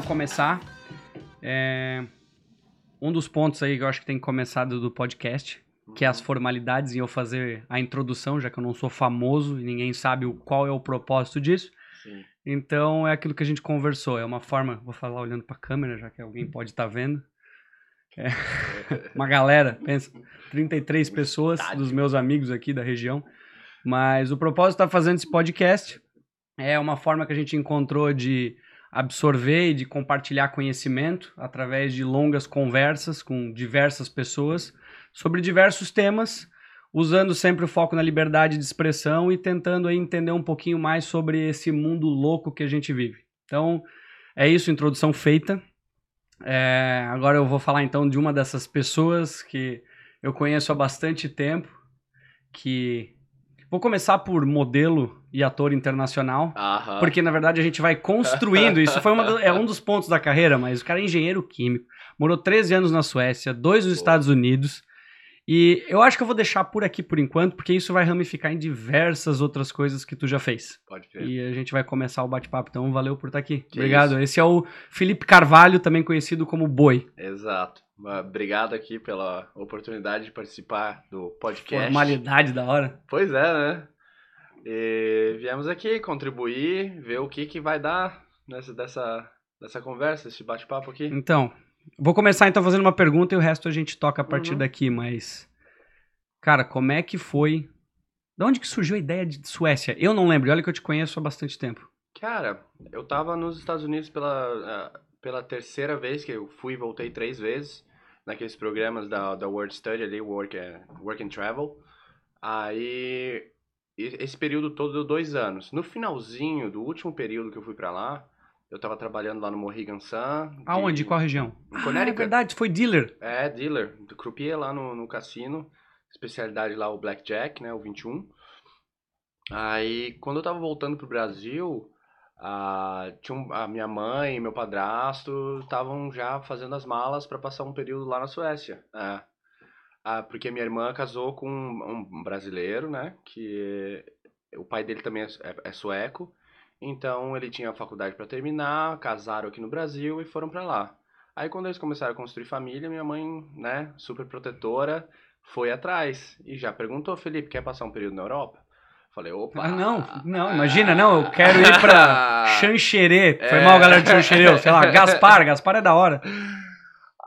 vamos começar. É, Um dos pontos aí que eu acho que tem que começar do, do podcast, que é as formalidades, e eu fazer a introdução, já que eu não sou famoso e ninguém sabe o, qual é o propósito disso. Sim. Então é aquilo que a gente conversou. É uma forma, vou falar olhando pra câmera, já que alguém pode estar vendo. É, uma galera, pensa, 33 pessoas dos meus amigos aqui da região. Mas o propósito de estar fazendo esse podcast é uma forma que a gente encontrou de absorver e de compartilhar conhecimento através de longas conversas com diversas pessoas sobre diversos temas, usando sempre o foco na liberdade de expressão e tentando entender um pouquinho mais sobre esse mundo louco que a gente vive. Então, é isso, introdução feita. É, agora eu vou falar então de uma dessas pessoas que eu conheço há bastante tempo, que vou começar por modelo e ator internacional, Aham. porque na verdade a gente vai construindo. Isso foi do- é um dos pontos da carreira, mas o cara é engenheiro químico, morou 13 anos na Suécia, dois nos Pô. Estados Unidos. E eu acho que eu vou deixar por aqui por enquanto, porque isso vai ramificar em diversas outras coisas que tu já fez. Pode crer. E a gente vai começar o bate-papo. Então, valeu por estar aqui. Que Obrigado. isso. Esse é o Felipe Carvalho, também conhecido como Boi. Exato. Obrigado aqui pela oportunidade de participar do podcast. Formalidade da hora. Pois é, né? E viemos aqui contribuir, ver o que, que vai dar nessa, dessa, dessa conversa, esse bate-papo aqui. Então, vou começar então fazendo uma pergunta e o resto a gente toca a partir Uhum. daqui, mas. Cara, como é que foi. De onde que surgiu a ideia de Suécia? Eu não lembro, olha que eu te conheço há bastante tempo. Cara, eu tava nos Estados Unidos pela, pela terceira vez, que eu fui e voltei três vezes, naqueles programas da, da World Study ali, Work, and- Work and Travel. Aí, esse período todo deu dois anos. No finalzinho do último período que eu fui pra lá, eu tava trabalhando lá no Mohegan Sun. de- Aonde? Qual região? Em Ah, Connecticut. verdade, foi dealer. É, dealer, do croupier lá no, no cassino, especialidade lá o Blackjack, né, o 21. Aí, quando eu tava voltando pro Brasil, a, tinha um- a minha mãe e meu padrasto estavam já fazendo as malas para passar um período lá na Suécia. É. Ah, porque minha irmã casou com um, um brasileiro, né, que o pai dele também é, é- é sueco, então ele tinha a faculdade para terminar, casaram aqui no Brasil e foram para lá. Aí quando eles começaram a construir família, minha mãe, né, super protetora, foi atrás e já perguntou, Felipe, quer passar um período na Europa? Falei, opa. Ah, não, não, imagina, não, eu quero ir pra Xanxerê. Foi É. mal, galera de Xanxerê, sei lá, Gaspar, Gaspar é da hora.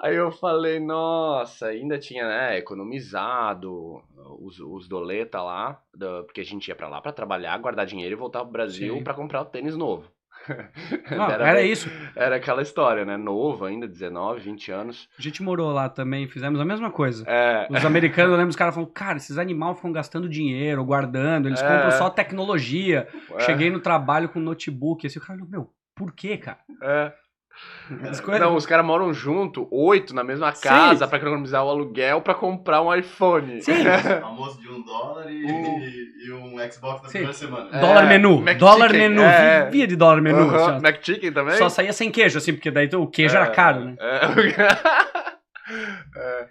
Aí eu falei, nossa, ainda tinha, né, economizado os, os doleta lá, da- porque a gente ia pra lá pra trabalhar, guardar dinheiro e voltar pro Brasil pra comprar o tênis novo. Não, era bem- isso. Era aquela história, né, novo ainda, 19, 20 anos. A gente morou lá também, fizemos a mesma coisa. É, Os americanos, eu lembro os caras falando, cara, esses animais ficam gastando dinheiro, guardando, eles É. compram só tecnologia. é, Cheguei no trabalho com notebook, assim, o cara, meu, por quê, cara? é. Coisas... Não, os caras moram junto, oito na mesma Sim. casa, pra economizar o aluguel pra comprar um iPhone. Sim. Almoço de um dólar e, Uh. e- e um Xbox na Sim. primeira semana. É, Dólar menu, McChicken, dólar menu, é. vivia de dólar menu. Assim, ó. McChicken também? Só saía sem queijo, assim, porque daí o queijo era É, caro, né? é. É.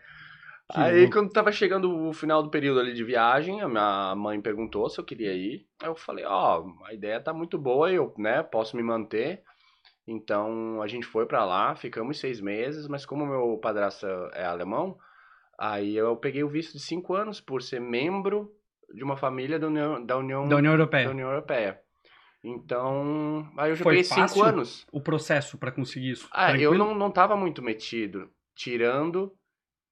Que Aí, louco. quando tava chegando o final do período ali de viagem, a minha mãe perguntou se eu queria ir. Aí eu falei, ó, a ideia tá muito boa, eu, né, posso me manter. Então, a gente foi pra lá, ficamos seis meses, mas como meu padrasto é alemão, aí eu peguei o visto de cinco anos por ser membro de uma família da União, da União, Da União da Europeia. União Europeia. Então, aí eu peguei cinco anos. O processo pra conseguir isso. Ah, eu não, não tava muito metido, tirando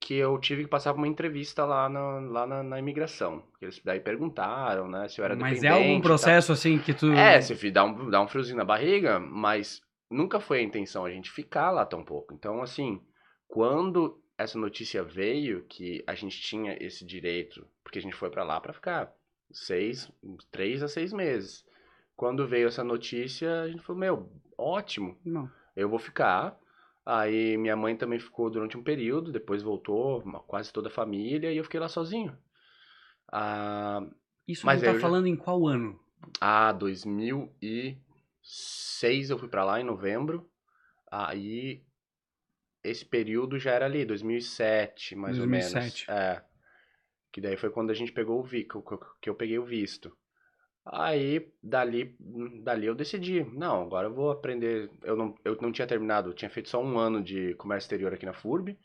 que eu tive que passar uma entrevista lá na, lá na, na imigração. Eles daí perguntaram, né, se eu era Mas é dependente algum e processo, assim, que tu... É, se dá um, dá um friozinho na barriga, mas nunca foi a intenção a gente ficar lá tão pouco. Então, assim, quando essa notícia veio que a gente tinha esse direito, porque a gente foi pra lá pra ficar seis, três a seis meses. Quando veio essa notícia, a gente falou, meu, ótimo, Não. eu vou ficar. Aí minha mãe também ficou durante um período, depois voltou, quase toda a família, e eu fiquei lá sozinho. Ah, Isso Mas tá eu já- falando em qual ano? ah, 2006 eu fui pra lá em novembro. Aí esse período já era ali, 2007, mais 2007. ou menos. É. Que daí foi quando a gente pegou o vi, que eu, peguei o visto. Aí, dali, dali eu decidi, não, agora eu vou aprender. Eu não, eu não tinha terminado, eu tinha feito só um ano de comércio exterior aqui na FURB.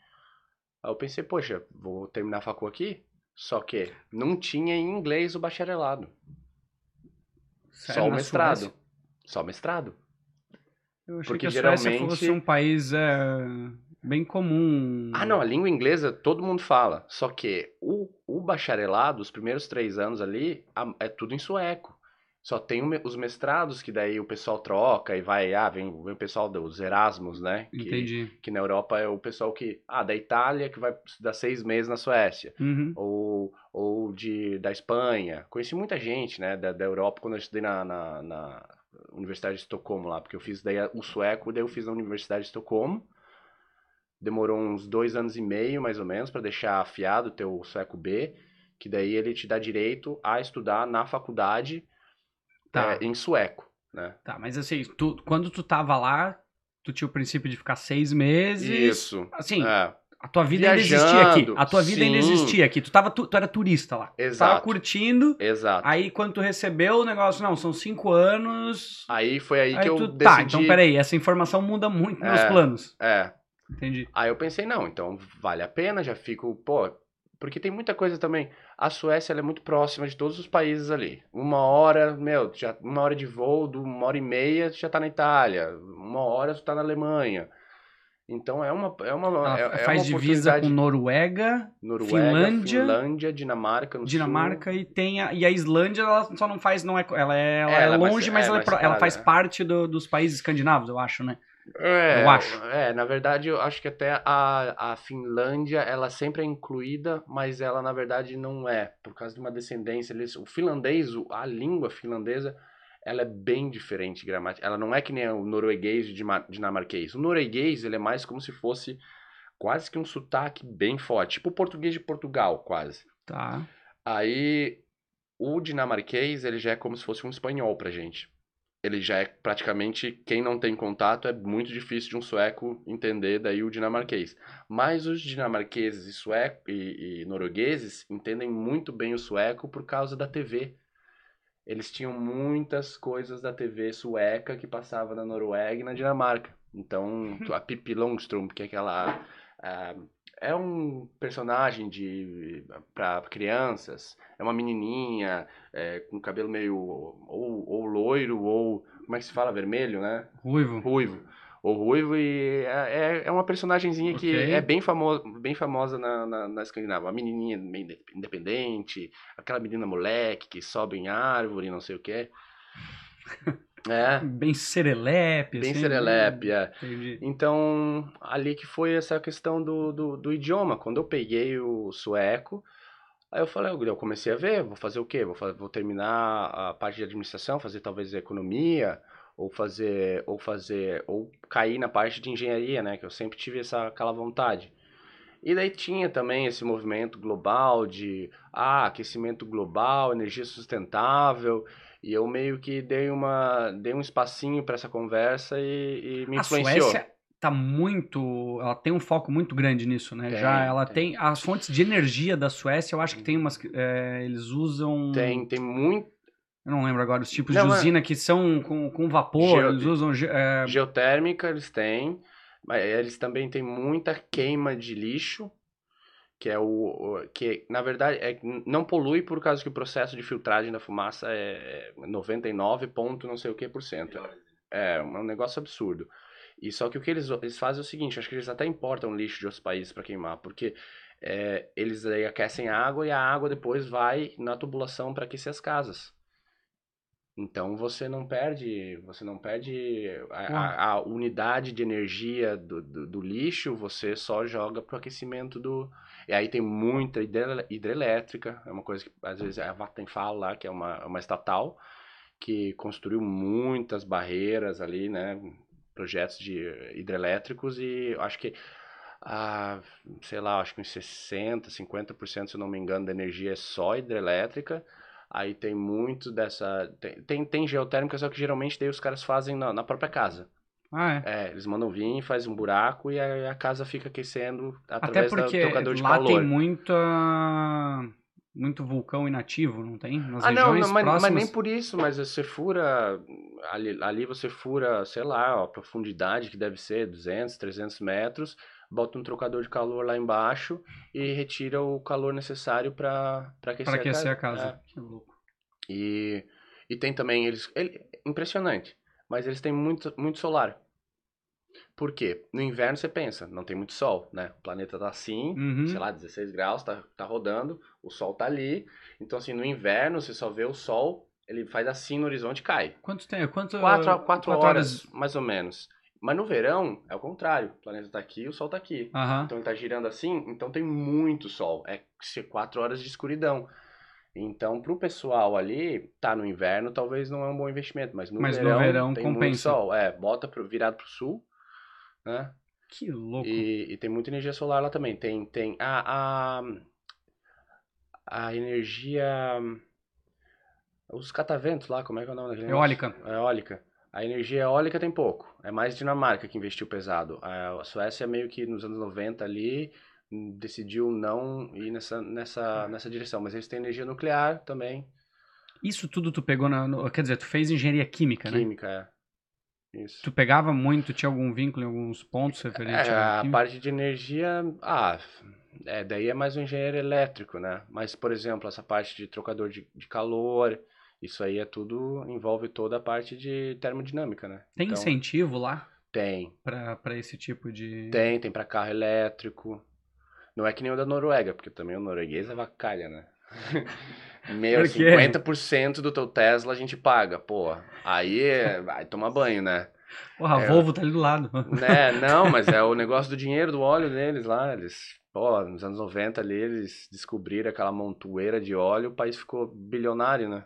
Aí eu pensei, poxa, vou terminar a facu aqui. Só que não tinha em inglês o bacharelado. Sério, só o mestrado. Suécia? Só mestrado. Eu achei Porque que a Suécia geralmente- fosse um país é, bem comum. Ah, não, a língua inglesa todo mundo fala. Só que o, o bacharelado, os primeiros três anos ali, é tudo em sueco. Só tem os mestrados que daí o pessoal troca e vai, ah, vem, vem o pessoal dos Erasmus, né? Que, Entendi. que na Europa é o pessoal que, ah, da Itália que vai estudar seis meses na Suécia. Uhum. Ou, ou de, da Espanha. Conheci muita gente, né, da, da Europa quando eu estudei na, na, na Universidade de Estocolmo lá, porque eu fiz daí o sueco, daí eu fiz na Universidade de Estocolmo. Demorou uns dois anos e meio, mais ou menos, para deixar afiado o teu sueco B, que daí ele te dá direito a estudar na faculdade Tá. é, em sueco, né? Tá, mas assim, tu, quando tu tava lá, tu tinha o princípio de ficar seis meses. Isso. Assim, É, a tua vida ainda existia aqui. Viajando, A tua vida ainda existia aqui. Tu, tava, tu, tu era turista lá. Tu tava Exato. curtindo. exato. Aí quando tu recebeu o negócio, não, são cinco anos. Aí foi aí, Aí que eu tu, decidi... Tá, então peraí, essa informação muda muito meus É. planos. É, Entendi. Aí eu pensei, não, então vale a pena, já fico, pô, porque tem muita coisa também. A Suécia ela é muito próxima de todos os países ali. Uma hora, meu, já uma hora de voo, uma hora e meia, tu já tá na Itália. Uma hora tu tá na Alemanha. Então é uma é uma é, é faz uma divisa com Noruega, Noruega, Finlândia, Finlândia, Dinamarca, Dinamarca sul. e tem a, e a Islândia ela só não faz não é ela é, ela É, é ela é longe mas é, ela, é pro- ela faz né? parte do- dos países escandinavos eu acho né É, Eu acho. É, na verdade, eu acho que até a, a Finlândia, ela sempre é incluída, mas ela, na verdade, não é, por causa de uma descendência. Eles, o finlandês, a língua finlandesa, ela é bem diferente gramática. Ela não é que nem o norueguês e dima- dinamarquês. O norueguês, ele é mais como se fosse quase que um sotaque bem forte, tipo o português de Portugal, quase. tá Aí, o dinamarquês, ele já é como se fosse um espanhol pra gente. Ele já é praticamente, quem não tem contato, é muito difícil de um sueco entender daí o dinamarquês. Mas os dinamarqueses e, sueco, e, e noruegueses entendem muito bem o sueco por causa da TV. Eles tinham muitas coisas da TV sueca que passava na Noruega e na Dinamarca. Então, a Pippi Longström, que é aquela... ah, é um personagem de para crianças. É uma menininha é, com cabelo meio ou, ou loiro ou como é que se fala vermelho, né? ruivo Ruivo. Ou ruivo e é, é- é uma personagemzinha que Ok. é bem famosa, bem famosa na, na, na Escandinávia. Uma menininha meio inde- independente, aquela menina moleque que sobe em árvore, não sei o quê. É, bem serelepe bem assim, serelepe, é. entendi Então, ali que foi essa questão do, do, do idioma. Quando eu peguei o sueco, aí eu falei, eu comecei a ver, vou fazer o quê? Vou, fa- vou terminar a parte de administração, fazer talvez economia, ou fazer, ou fazer, ou cair na parte de engenharia, né? Que eu sempre tive essa, aquela vontade. E daí tinha também esse movimento global de ah, aquecimento global, energia sustentável. E eu meio que dei uma dei um espacinho para essa conversa e, e me a influenciou. Suécia tá muito ela tem um foco muito grande nisso né Tem, já ela tem. tem. as fontes de energia da Suécia eu acho que tem umas que, é, eles usam Tem, tem muito eu não lembro agora os tipos Não, de usina que são com, com vapor Geo- eles usam é, geotérmica, eles têm, mas eles também têm muita queima de lixo, que é o, que na verdade é, não polui por causa que o processo de filtragem da fumaça é 99 ponto não sei o que por cento. É um negócio absurdo. E só que o que eles, eles fazem é o seguinte, acho que eles até importam lixo de outros países para queimar, porque é, eles aí aquecem a água e a água depois vai na tubulação para aquecer as casas. Então você não perde, você não perde a, a- a unidade de energia do, do, do lixo, você só joga pro aquecimento do. E aí tem muita hidrelétrica, é uma coisa que às vezes a Vattenfall lá, que é uma, uma estatal, que construiu muitas barreiras ali, né? Projetos de hidrelétricos e acho que ah, sei lá, acho que uns 60, 50%, se não me engano, da energia é só hidrelétrica. Aí tem muito dessa. Tem, tem, tem geotérmica, só que geralmente daí os caras fazem na, na própria casa. ah, é. É, eles mandam vir, faz um buraco e a, a casa fica aquecendo até através do porque trocador de lá calor. tem muita muito vulcão inativo, não tem? Nas ah, não, não mas, mas nem por isso, mas você fura, ali, ali você fura, sei lá, a profundidade que deve ser 200, 300 metros, bota um trocador de calor lá embaixo e retira o calor necessário para aquecer, Pra aquecer a casa. casa. É. Que louco. E, e tem também eles. Ele, impressionante. Mas eles têm muito, muito solar. Por quê? No inverno você pensa, não tem muito sol, né? O planeta tá assim, Uhum. sei lá, 16 graus, tá, tá rodando, o sol tá ali. Então, assim, no inverno você só vê o sol, ele faz assim no horizonte e cai. Quanto tempo? Quanto, Quatro, a- quatro, quatro horas, mais ou menos. Mas no verão é o contrário. O planeta tá aqui, o sol tá aqui. Aham. Então ele tá girando assim, então tem muito sol. É quatro horas de escuridão. Então, pro pessoal ali, tá no inverno, talvez não é um bom investimento, mas no Mas no verão, verão tem muito compensa. sol. É, bota pro, virado pro sul, né? Que louco. E, e tem muita energia solar lá também. Tem, tem a, a, a energia. Os cataventos lá, como é que é o nome daquele? Eólica. Eólica. A energia eólica tem pouco. É mais Dinamarca que investiu pesado. A Suécia meio que nos anos 90 ali hum, decidiu não ir nessa, nessa, nessa direção. Mas eles têm energia nuclear também. Isso tudo tu pegou na. no- quer dizer, tu fez engenharia química, né? Química, é. Isso. Tu pegava muito, tinha algum vínculo em alguns pontos referente É, à a química? parte de energia, ah, é, daí é mais um engenheiro elétrico, né? Mas, por exemplo, essa parte de trocador de, de calor, isso aí é tudo, envolve toda a parte de termodinâmica, né? Tem Então, incentivo lá Tem, pra, pra esse tipo de. tem, tem para carro elétrico. Não é que nem o da Noruega, porque também o norueguês é vacalha, né? Meu, Por quê? 50% do teu Tesla a gente paga, pô. Aí, é- vai tomar banho, né? Porra, a É. Volvo tá ali do lado. Né, não, mas é o negócio do dinheiro, do óleo deles lá. Eles, pô, nos anos 90 ali, eles descobriram aquela montoeira de óleo, o país ficou bilionário, né?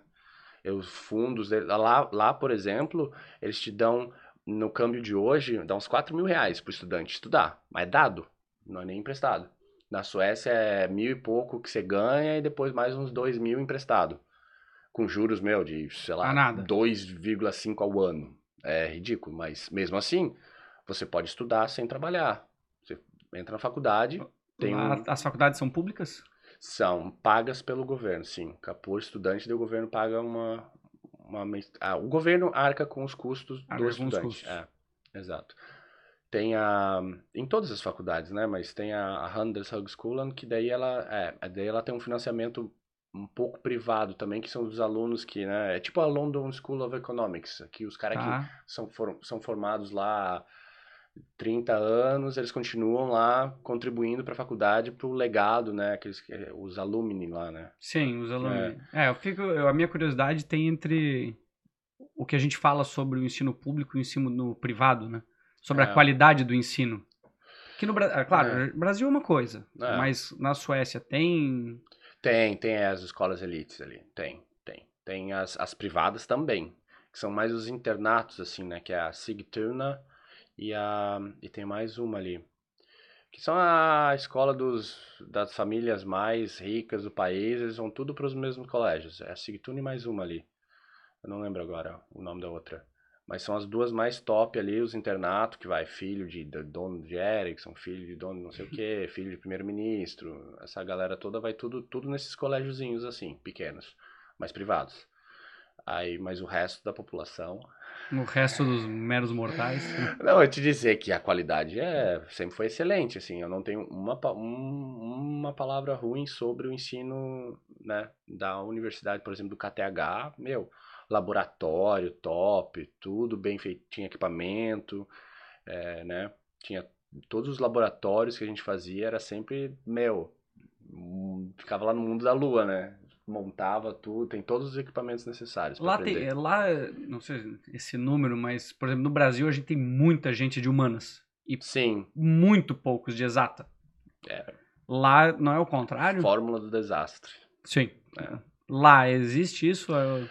Os fundos lá, lá, por exemplo, eles te dão, no câmbio de hoje, dá uns 4 mil reais pro estudante estudar, mas é dado, não é nem emprestado. Na Suécia é mil e pouco que você ganha e depois mais uns 2 mil emprestado. Com juros, meu, de, sei lá, Ah, nada. 2,5 ao ano. É ridículo, mas mesmo assim, você pode estudar sem trabalhar. Você entra na faculdade, tem Lá, As faculdades são públicas? São pagas pelo governo, sim. Por estudante, o governo paga uma. uma ah, o governo arca com os custos Arca do estudante. custos. É, exato. Tem a. Em todas as faculdades, né? Mas tem a, a Handelshochschule, que daí ela. É, daí ela tem um financiamento um pouco privado também, que são os alunos que, né? É tipo a London School of Economics, que os caras que Tá. são, for- são formados lá 30 anos, eles continuam lá contribuindo para a faculdade, para o legado, né? Aqueles, que- os alumni lá, né? Sim, os alunos. É, eu fico. eu- a minha curiosidade tem entre o que a gente fala sobre o ensino público e o ensino no privado, né? Sobre a É. qualidade do ensino. Que no Brasil. Claro, É. Brasil é uma coisa. É. Mas na Suécia tem. Tem, tem as escolas elites ali, tem, tem. Tem as, as privadas também, que são mais os internatos, assim, né? Que é a Sigtuna e a... e tem mais uma ali. Que são a escola dos, das famílias mais ricas do país, eles vão tudo para os mesmos colégios. É a Sigtuna e mais uma ali. Eu não lembro agora o nome da outra. Mas são as duas mais top ali, os internatos, que vai filho de, de dono de Ericsson, filho de dono de não sei o que, filho de primeiro-ministro. Essa galera toda vai tudo, tudo nesses colégiozinhos assim, pequenos, mas privados. Aí, mas o resto da população. O resto dos meros mortais. Não, eu te dizer que a qualidade é sempre foi excelente, assim. Eu não tenho uma, um- uma palavra ruim sobre o ensino, né, da universidade, por exemplo, do KTH. Meu, laboratório top, tudo bem feito, tinha equipamento, é, né? Tinha todos os laboratórios que a gente fazia era sempre, meu, hum, ficava lá no mundo da lua, né? Montava tudo, tem todos os equipamentos necessários Lá aprender. tem. Lá, não sei esse número, mas, por exemplo, no Brasil a gente tem muita gente de humanas. E Sim, muito poucos de exata. É. Lá não é o contrário? fórmula do desastre. Sim. É. Lá existe isso? É-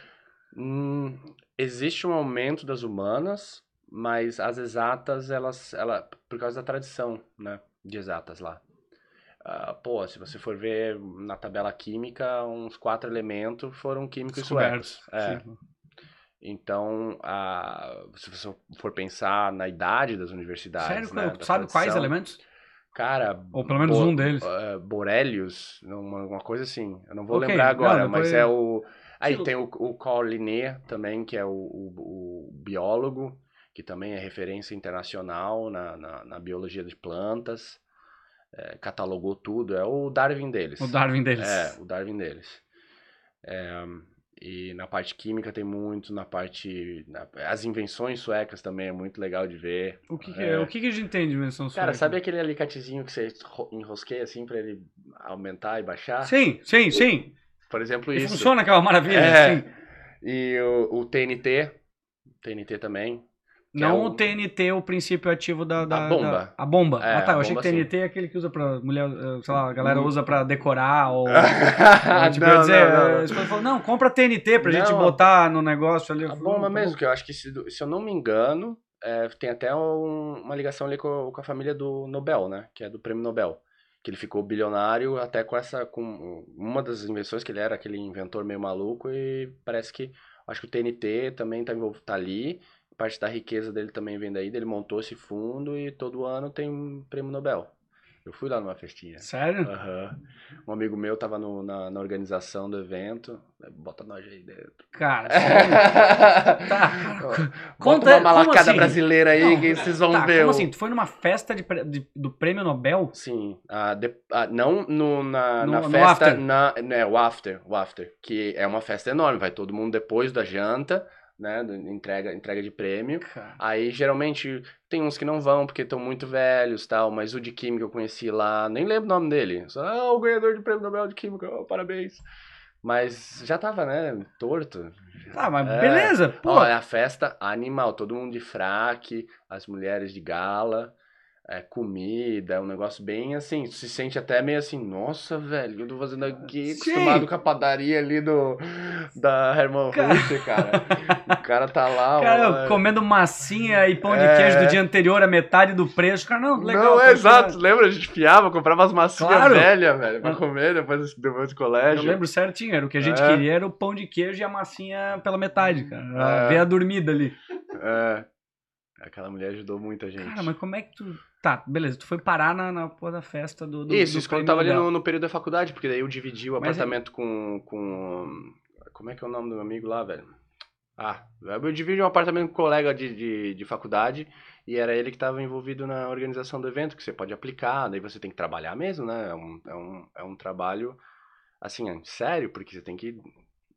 Hum, existe um aumento das humanas, mas as exatas, elas, ela, por causa da tradição, né, de exatas lá. Ah, pô, se você for ver na tabela química, uns quatro elementos foram químicos suecos. É. Então, se você for pensar na idade das universidades, Sério? né, da sabe quais tradição, elementos? Cara. Ou pelo menos um deles. eh, Borelius, uma, uma coisa assim. Eu não vou Ok, lembrar agora, não, mas é o. Aí Sim. tem o, o Carl Linné também, que é o, o- o biólogo, que também é referência internacional na, na, na biologia de plantas. Eh, catalogou tudo. É o Darwin deles. O Darwin deles. É, o Darwin deles. É, e na parte química tem muito, na parte. na- as invenções suecas também é muito legal de ver. O que, que É. é, o que, que a gente tem de Cara, sueca? sabe aquele alicatezinho que você ro- enrosqueia assim pra ele aumentar e baixar? Sim, sim, sim. Por exemplo, E isso. funciona aquela maravilha. É. sim. E o, o TNT. TNT também. Que Não é o o- TNT, o princípio ativo da. da- bomba. da- a bomba. É, ah, tá. a Eu achei que bomba, sim. TNT é aquele que usa pra mulher. eh, Sei lá, a galera Hum. usa pra decorar ou. Tipo, ia dizer, eh, as pessoas falam, não, compra TNT pra gente Não, botar no negócio ali. A bomba "Tá mesmo, bom." que eu acho que, se, se eu não me engano, é, tem até um- uma ligação ali com, com a família do Nobel, né? Que é do prêmio Nobel. Que ele ficou bilionário até com essa. com uma das invenções que ele era, aquele inventor meio maluco, e parece que. Acho que o TNT também tá, tá ali. Parte da riqueza dele também vem daí. Ele montou esse fundo e todo ano tem um prêmio Nobel. Eu fui lá numa festinha. Sério? Aham. Um amigo meu tava no- na, na organização do evento. Bota nós aí dentro. Cara, sério? Tá. Bota Conta- uma malacada assim? brasileira aí Não, que vocês vão Tá, ver. como o- assim? Tu foi numa festa de, de- do prêmio Nobel? Sim, ah, de- ah, não no, na, No- na no festa, after. na, né, o after, o after, que é uma festa enorme, vai todo mundo depois da janta, né, entrega, entrega de prêmio. Cara. Aí geralmente tem uns que não vão porque estão muito velhos, tal, mas o de química eu conheci lá, nem lembro o nome dele. Só, ah, o ganhador de prêmio Nobel de química, oh, parabéns. Mas já tava, né, torto. Tá, mas É. beleza. Pô, Ó, é a festa animal, todo mundo de fraque, as mulheres de gala, é, comida, é um negócio bem assim, se sente até meio assim, nossa, velho, eu tô fazendo aqui, Sim. acostumado com a padaria ali do, da Hermann Cara. Cara. O cara tá lá, cara, ó, comendo massinha e pão de É. queijo do dia anterior a metade do preço. Cara, não, legal. Não, é exato, lembra? A gente fiava, comprava as massinhas Claro. velhas, velho, pra Ah. comer depois, depois do Eu colégio. lembro certinho, era o que a gente É. queria, era o pão de queijo e a massinha pela metade, cara. É. A dormida ali. É, aquela mulher ajudou muita gente. Cara, mas como é que tu. Tá, beleza, tu foi parar na, na porra da festa do. do Isso, do isso quando eu tava ali no, no período da faculdade, porque daí eu dividi o Mas é- apartamento com, com. Como é que é o nome do meu amigo lá, velho? Ah, eu dividi um apartamento com um colega de, de, de faculdade e era ele que estava envolvido na organização do evento, que você pode aplicar, daí você tem que trabalhar mesmo, né? É um, é um, é um trabalho, assim, sério, porque você tem que,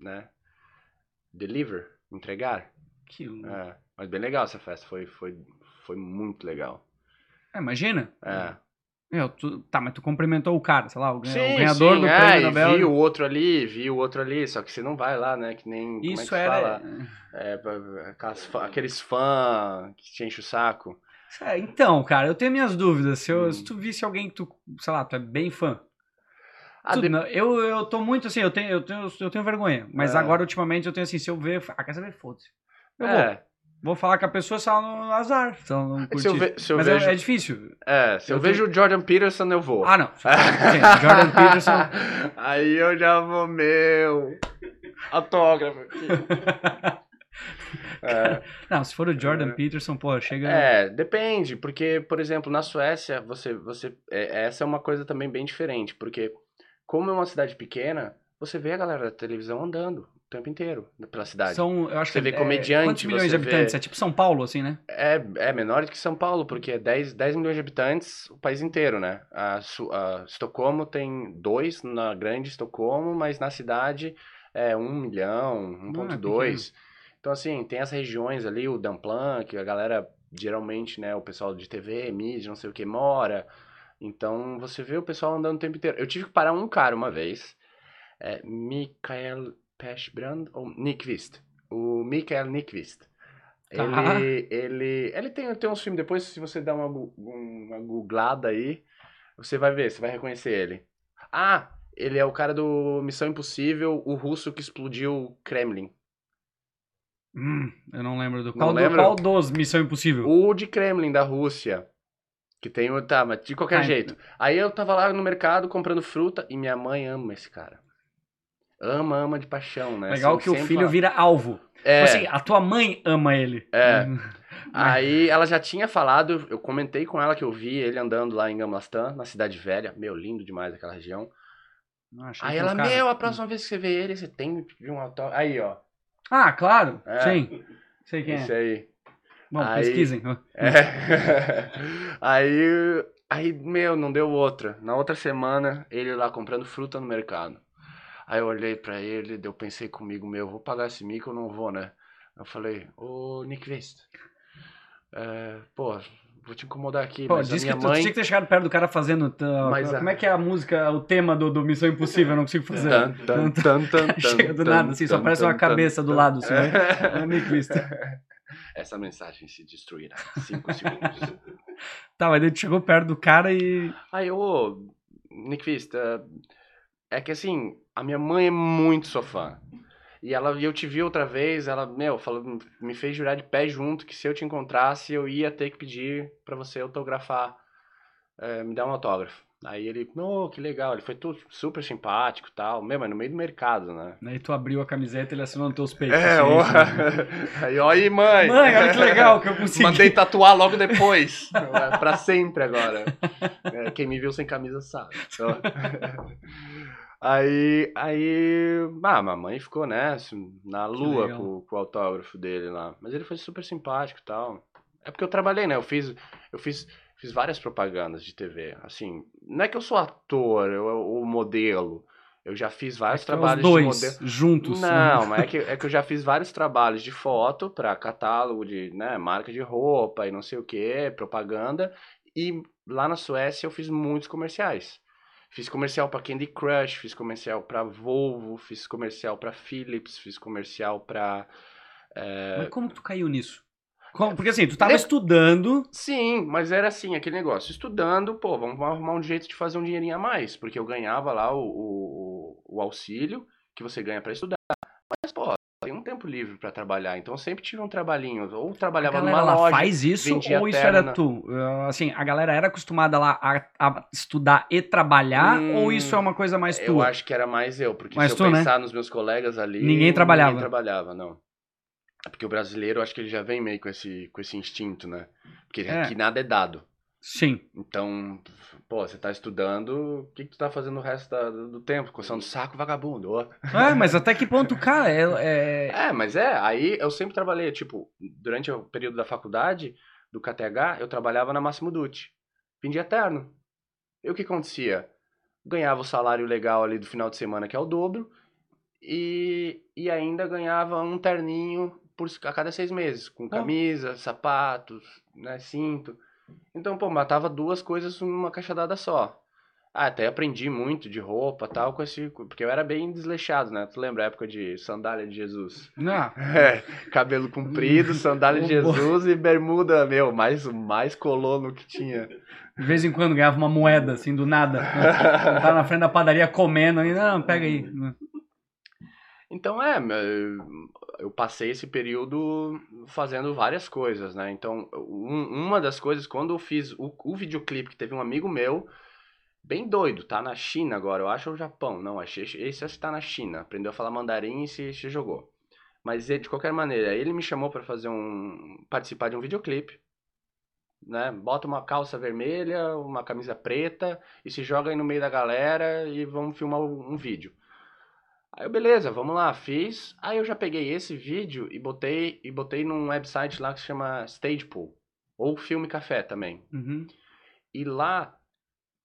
né? Deliver, entregar. Que... É, mas bem legal essa festa, foi, foi, foi muito legal. É, imagina. É. Meu, tu- tá, mas tu cumprimentou o cara, sei lá, o, ganha- o Sim, ganhador sim, do é, prêmio Nobel. vi o outro ali, vi o outro ali, só que você não vai lá, né? Que nem. como é Isso que era. Fala? É, aqueles fãs que te enchem o saco. É, Então, cara, eu tenho minhas dúvidas. Se, eu- Hum. se tu visse alguém que tu, sei lá, tu é bem fã. Ah, Tu- de- eu, eu tô muito assim, eu tenho, eu tenho, eu tenho vergonha. Mas É. agora, ultimamente, eu tenho assim, se eu ver. Ah, quer saber? Foda-se. Eu é, Vou falar com a pessoa só no azar. Se ela não se eu, curtir. ve- se eu Mas é- vejo. é, difícil. É, se eu, eu vejo o Jordan Peterson, eu vou. Ah, não. Gente, Jordan Peterson. Aí eu já vou, meu. Autógrafo. É. Não, se for o Jordan É. Peterson, pô, chega. É, depende, porque, por exemplo, na Suécia, você, você, é, essa é uma coisa também bem diferente, porque como é uma cidade pequena, você vê a galera da televisão andando o tempo inteiro pela cidade. São, eu acho Você que vê é- comediante, Quantos milhões de habitantes? vê- É tipo São Paulo, assim, né? É, é menor que São Paulo, porque é 10, 10 milhões de habitantes o país inteiro, né? A, a Estocolmo tem dois na grande Estocolmo, mas na cidade é 1 milhão, Ah, 1.2. Então, assim, tem as regiões ali, o Damplan, que a galera, geralmente, né, o pessoal de TV, mídia, não sei o que, mora. Então, você vê o pessoal andando o tempo inteiro. Eu tive que parar um cara uma vez, é Mikael Peschbrand, ou Nyqvist. O Mikael Nyqvist. Tá. Ele, ele, ele tem, tem uns filmes, depois se você dar uma, uma googlada aí, você vai ver, você vai reconhecer ele. Ah, ele é o cara do Missão Impossível, o russo que explodiu o Kremlin. Hum, eu não lembro do Não qual, do, qual dos Missão Impossível. O de Kremlin, da Rússia. Que tem o. Tá, mas de qualquer Ah, jeito. Aí eu tava lá no mercado comprando fruta e minha mãe ama esse cara. Ama, ama de paixão, né? Legal Assim, que o filho vira alvo. É, Tipo assim, a tua mãe ama ele. É. Hum. Aí ela já tinha falado, eu comentei com ela que eu vi ele andando lá em Gamlastan, na Cidade Velha. Meu, lindo demais aquela região. Não, achei Aí ela, cara- meu, a próxima vez que você vê ele, você tem um autógrafo. Aí, ó. Ah, claro. É. Sim. Sei quem Isso é. aí. Bom, Aí- pesquisem. É. aí, aí, meu, não deu outra. Na outra semana, ele lá comprando fruta no mercado. Aí eu olhei pra ele, eu pensei comigo, meu, vou pagar esse mico ou não vou, né? Eu falei, ô Nick Vist, é, pô, vou te incomodar aqui, Pô, mas a disse que minha tu mãe... tinha que ter chegado perto do cara fazendo. Mas, como é. é que é a música, o tema do, do Missão Impossível? Eu não consigo fazer. Tan, tan, tan, tan, Chega do nada, assim, só tan, aparece uma tan, cabeça do lado, assim, né? É Nick Vista. Essa mensagem se destruirá em 5 segundos. Tá, mas tu chegou perto do cara e. Aí, ô, Nick Vista, é que assim, a minha mãe é muito sua fã. E ela, eu te vi outra vez, ela, meu, falou, me fez jurar de pé junto que se eu te encontrasse, eu ia ter que pedir pra você autografar, é, me dar um autógrafo. Aí ele, oh, que legal, ele foi tudo super simpático e tal, meu, mas no meio do mercado, né? Aí tu abriu a camiseta e ele assinou nos teus peitos. É, assim, ó. né? Aí, ó, aí, mãe. Mãe, olha que legal que eu consegui. Mandei tatuar logo depois. Pra sempre agora. É, quem me viu sem camisa sabe. Então, aí, aí. Ah, a mamãe ficou, né? assim, Na lua com, com o autógrafo dele lá. Mas ele foi super simpático e tal. É porque eu trabalhei, né? Eu fiz. Eu fiz. Fiz várias propagandas de TV. Assim, não é que eu sou ator, eu, o modelo. Eu já fiz vários Então, trabalhos Os dois, de modelo. juntos. Não, mas é que, é que eu já fiz vários trabalhos de foto para catálogo de né, marca de roupa e não sei o que, propaganda. E lá na Suécia eu fiz muitos comerciais. Fiz comercial para Candy Crush, fiz comercial para Volvo, fiz comercial para Philips, fiz comercial para Mas como que tu caiu nisso? Como- Porque assim, tu tava Lembra- estudando. Sim, mas era assim, aquele negócio. Estudando, pô, vamos arrumar um jeito de fazer um dinheirinho a mais. Porque eu ganhava lá o, o, o auxílio que você ganha pra estudar. Mas, pô, tem um tempo livre pra trabalhar. Então eu sempre tive um trabalhinho. Ou A trabalhava galera numa lá loja. faz isso ou isso era tu? Assim, a galera era acostumada lá a, a estudar e trabalhar Hum, ou isso é uma coisa mais Eu tua? acho que era mais eu, porque Mais se tu, eu né? pensar nos meus colegas ali. Ninguém trabalhava. Ninguém trabalhava, não. É porque o brasileiro, eu acho que ele já vem meio com esse, com esse instinto, né? Porque É. aqui nada é dado. Sim. Então, pô, você tá estudando, o que, que tu tá fazendo o resto da- do tempo? Coçando saco, vagabundo. ó. É, mas até que ponto, cara, é, é- É, mas é, aí eu sempre trabalhei, tipo, durante o período da faculdade, do KTH, eu trabalhava na Máximo Dutti. Vendia terno. E o que acontecia? Ganhava o salário legal ali do final de semana, que é o dobro, e, e ainda ganhava um terninho por, a cada seis meses, com camisa, sapatos, né, cinto. Então, pô, matava duas coisas numa caixadada só. Ah, até aprendi muito de roupa tal, com esse. Porque eu era bem desleixado, né? Tu lembra a época de sandália de Jesus? Não, É, cabelo comprido, sandália de. Jesus e bermuda, meu, mais, mais colono que tinha. de vez em quando ganhava uma moeda, assim, do nada. Tá na frente da padaria comendo aí, não, pega aí. Então, é, eu- passei esse período fazendo várias coisas, né? Então, um- uma das coisas, quando eu fiz o, o videoclipe, que teve um amigo meu, bem doido, tá na China agora, eu acho ou Japão, não, esse acho que tá na China, aprendeu a falar mandarim e se, se jogou. Mas de qualquer maneira, ele me chamou pra fazer um, participar de um videoclipe, né? Bota uma calça vermelha, uma camisa preta e se joga aí no meio da galera e vamos filmar um vídeo. Aí eu, beleza, vamos lá, fiz. Aí eu já peguei esse vídeo e botei e botei num website lá que se chama Stagepool, ou Filme Café também. Uhum. E lá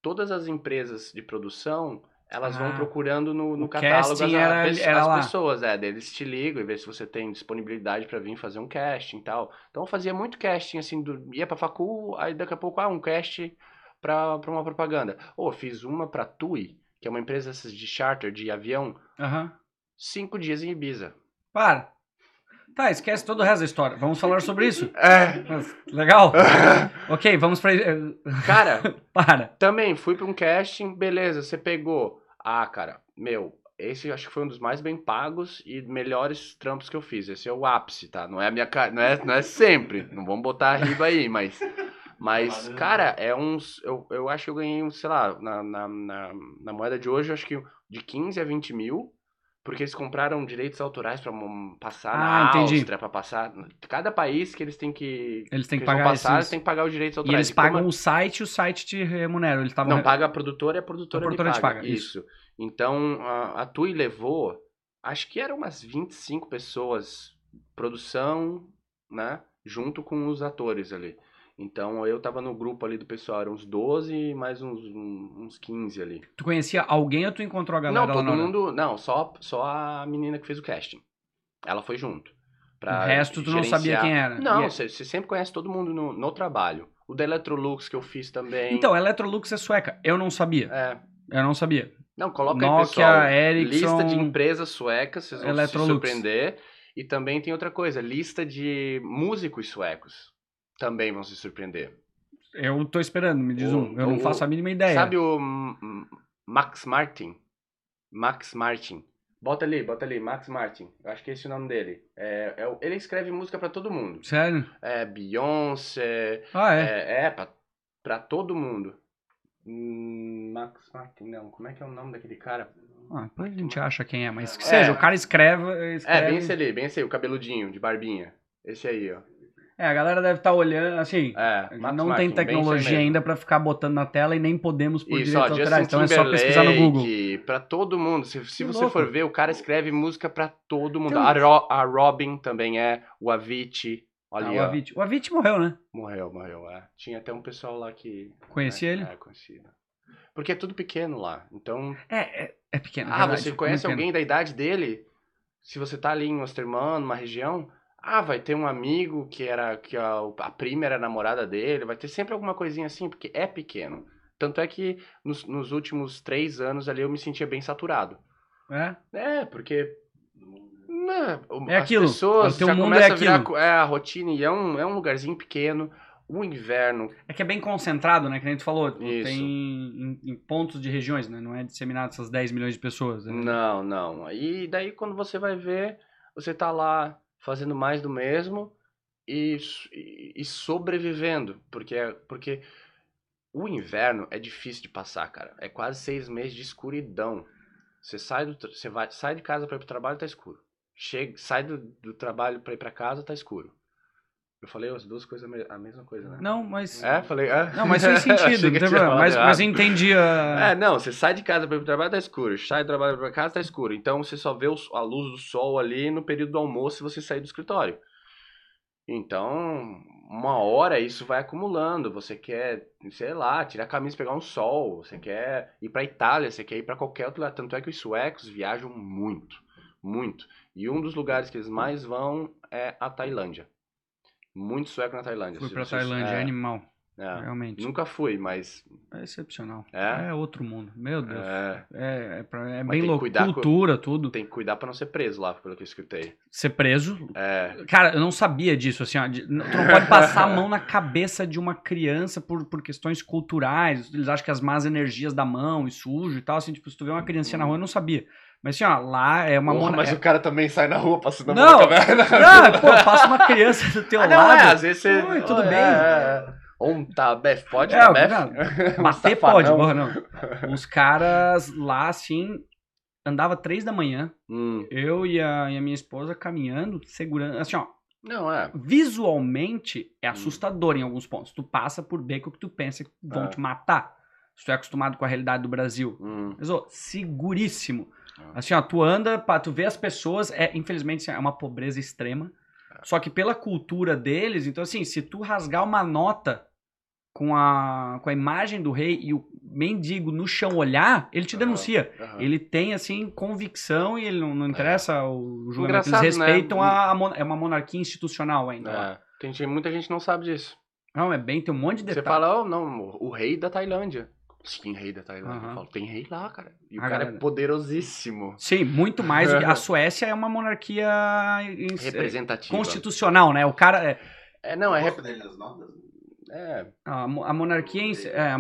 todas as empresas de produção, elas vão Ah, procurando no, no catálogo as, era- as, era as pessoas, é, eles te ligam e vê se você tem disponibilidade pra vir fazer um casting e tal. Então eu fazia muito casting assim, do, ia pra facul, aí daqui a pouco ah, um casting pra, pra uma propaganda. Ou fiz uma pra TUI, que é uma empresa de charter de avião, Aham. cinco dias em Ibiza. Para. Tá, esquece todo o resto da história. Vamos falar sobre isso. É. Mas, Legal. ok, vamos pra. Cara, Para. também fui pra um casting, beleza, você pegou. Ah, cara, meu, esse acho que foi um dos mais bem pagos e melhores trampos que eu fiz. Esse é o ápice, tá? Não é a minha cara, não é, não é sempre. Não vamos botar a riba aí, mas mas cara, é uns eu, eu acho que eu ganhei, um, sei lá, na, na, na, na moeda de hoje, eu acho que de 15 a 20 mil Porque eles compraram direitos autorais pra mo- passar Ah, na entendi. Áustria, pra passar. Cada país que eles têm que. Eles têm que vão pagar passar, esses- eles têm que pagar os direitos E autorais. eles E como pagam o site e o site te remunera. Eles estavam Não, paga a produtora e a produtora, A produtora me te paga. paga, Isso. Então, a, a TUI levou, acho que eram umas 25 pessoas, produção, né? Junto com os atores ali. Então, eu tava no grupo ali do pessoal, eram uns 12 e mais uns, uns 15 ali. Tu conhecia alguém ou tu encontrou a galera não, lá todo hora? mundo. Não, só, só a menina que fez o casting. Ela foi junto. pra O resto tu não sabia quem era? Não, é- você você sempre conhece todo mundo no, no trabalho. O da Electrolux que eu fiz também. Então, a Electrolux é sueca. Eu não sabia. É. Eu não sabia. Não, coloca Nokia, aí, pessoal. Ericsson, lista de empresas suecas, vocês vão Electrolux. se surpreender. E também tem outra coisa, lista de músicos suecos. Também vão se surpreender. Eu tô esperando, me diz O- um. Eu não o- faço a mínima ideia. Sabe o Max Martin? Max Martin. Bota ali, bota ali, Max Martin. Eu acho que é esse o nome dele. É, é ele escreve música pra todo mundo. Sério? É Beyoncé, Ah, é. é, é pra, pra todo mundo. Hum, Max Martin, não. Como é que é o nome daquele cara? Ah, depois a gente acha quem é, mas que É. seja, o cara escreve. escreve... É, bem esse ali, bem esse aí, o cabeludinho, de barbinha. Esse aí, ó. É, a galera deve estar olhando, assim. É, não tem tecnologia ainda pra ficar botando na tela e nem podemos por Isso, ó, direitos Justin autorais. Então é só pesquisar no Google. Pra todo mundo. Se, se você louco. for ver, o cara escreve música pra todo mundo. Então- A, Ro- a Robin também é, o Avicii. Olha Ah, o ó. Avicii. O Avicii morreu, né? Morreu, morreu, é. Tinha até um pessoal lá que... Conhecia é, ele? É, conhecido. Porque é tudo pequeno lá. Então, É, é, é pequeno. ah, verdade, você muito conhece pequeno. alguém da idade dele? Se você tá ali em Osterman, numa região, ah, vai ter um amigo que era que a, a prima era a namorada dele, vai ter sempre alguma coisinha assim, porque é pequeno. Tanto é que nos, nos últimos três anos ali eu me sentia bem saturado. É? É, porque. né, o- É as aquilo, pessoas o teu já mundo é a virar aquilo. co- é, a rotina e é um, é um lugarzinho pequeno. O inverno. É que é bem concentrado, né? Que nem tu falou. Isso. Tem em, em pontos de regiões, né? Não é disseminado essas 10 milhões de pessoas. né? Não, não. E daí quando você vai ver, você tá lá fazendo mais do mesmo e, e- sobrevivendo. Porque, é- porque o inverno é difícil de passar, cara. É quase seis meses de escuridão. Você sai, do, você vai, sai de casa pra ir pro trabalho, tá escuro. Chega, sai do, do trabalho pra ir pra casa, tá escuro. Eu falei as duas coisas, a me- a mesma coisa, né? Não, mas. É, falei, é. Não, mas fez sentido, não tem problema. falado Mas, mas entendi a. É, não, você sai de casa para ir pro trabalho, tá escuro. Sai do trabalho para casa, tá escuro. Então você só vê o- a luz do sol ali no período do almoço se você sair do escritório. Então, uma hora isso vai acumulando. Você quer, sei lá, tirar a camisa e pegar um sol. Você quer ir pra Itália, você quer ir pra qualquer outro lugar. Tanto é que os suecos viajam muito, muito. E um dos lugares que eles mais vão é a Tailândia. Muito sueco na Tailândia. Fui pra vocês- Tailândia, é é, animal. é. Realmente. Nunca fui, mas É excepcional. É? É outro mundo. Meu Deus. é, É, é, é bem louco. cuidar com- Cultura, tudo. tem que cuidar pra não ser preso lá, pelo que eu escutei. Ser preso. É, Cara, eu não sabia disso, assim, ó. tu não pode passar a mão na cabeça de uma criança por, por questões culturais. Eles acham que as más energias da mão e sujo e tal, assim, tipo, se tu vê uma criancinha na rua, eu não sabia. Mas assim, ó, lá é uma Porra, mona- mas é- o cara também sai na rua passando a Não! mão na cabeça. Não, pô, passa uma criança do teu Ah, não, lado. é, às vezes você... Oi, tudo é, bem? É, é. Um tá, Beth, pode É, na o Beth? cara- Um Bater pode, porra, não. Os caras lá, assim, andava três da manhã, Hum, eu e a, e a minha esposa caminhando, segurando, assim, ó, não, é. visualmente é assustador em alguns pontos. Tu passa por beco que tu pensa que vão É. te matar. Se tu é acostumado com a realidade do Brasil. Hum, Mas, ó, seguríssimo. Ah. Assim, ó, tu anda, pá, tu vê as pessoas, é, infelizmente, assim, é uma pobreza extrema. É. Só que pela cultura deles, então assim, se tu rasgar uma nota com a, com a imagem do rei e o mendigo no chão olhar, ele te Aham. denuncia. aham. Ele tem, assim, convicção e ele não, não interessa o julgamento. É. Engraçado, Eles né? respeitam a, a mon- É uma monarquia institucional ainda. É, tem gente- muita gente não sabe disso. Não, é bem, tem um monte de Você detalhe. fala, oh, não, o, o rei da Tailândia. Sim, rei da Tailândia. Aham. Eu falo, tem rei lá, cara. E o A cara galera- é poderosíssimo. Sim, muito mais. A Suécia é uma monarquia em- Representativa. constitucional, né? O cara. É, É, não, é... Rep- dele nas notas? É, a, a monarquia. em si- é, a.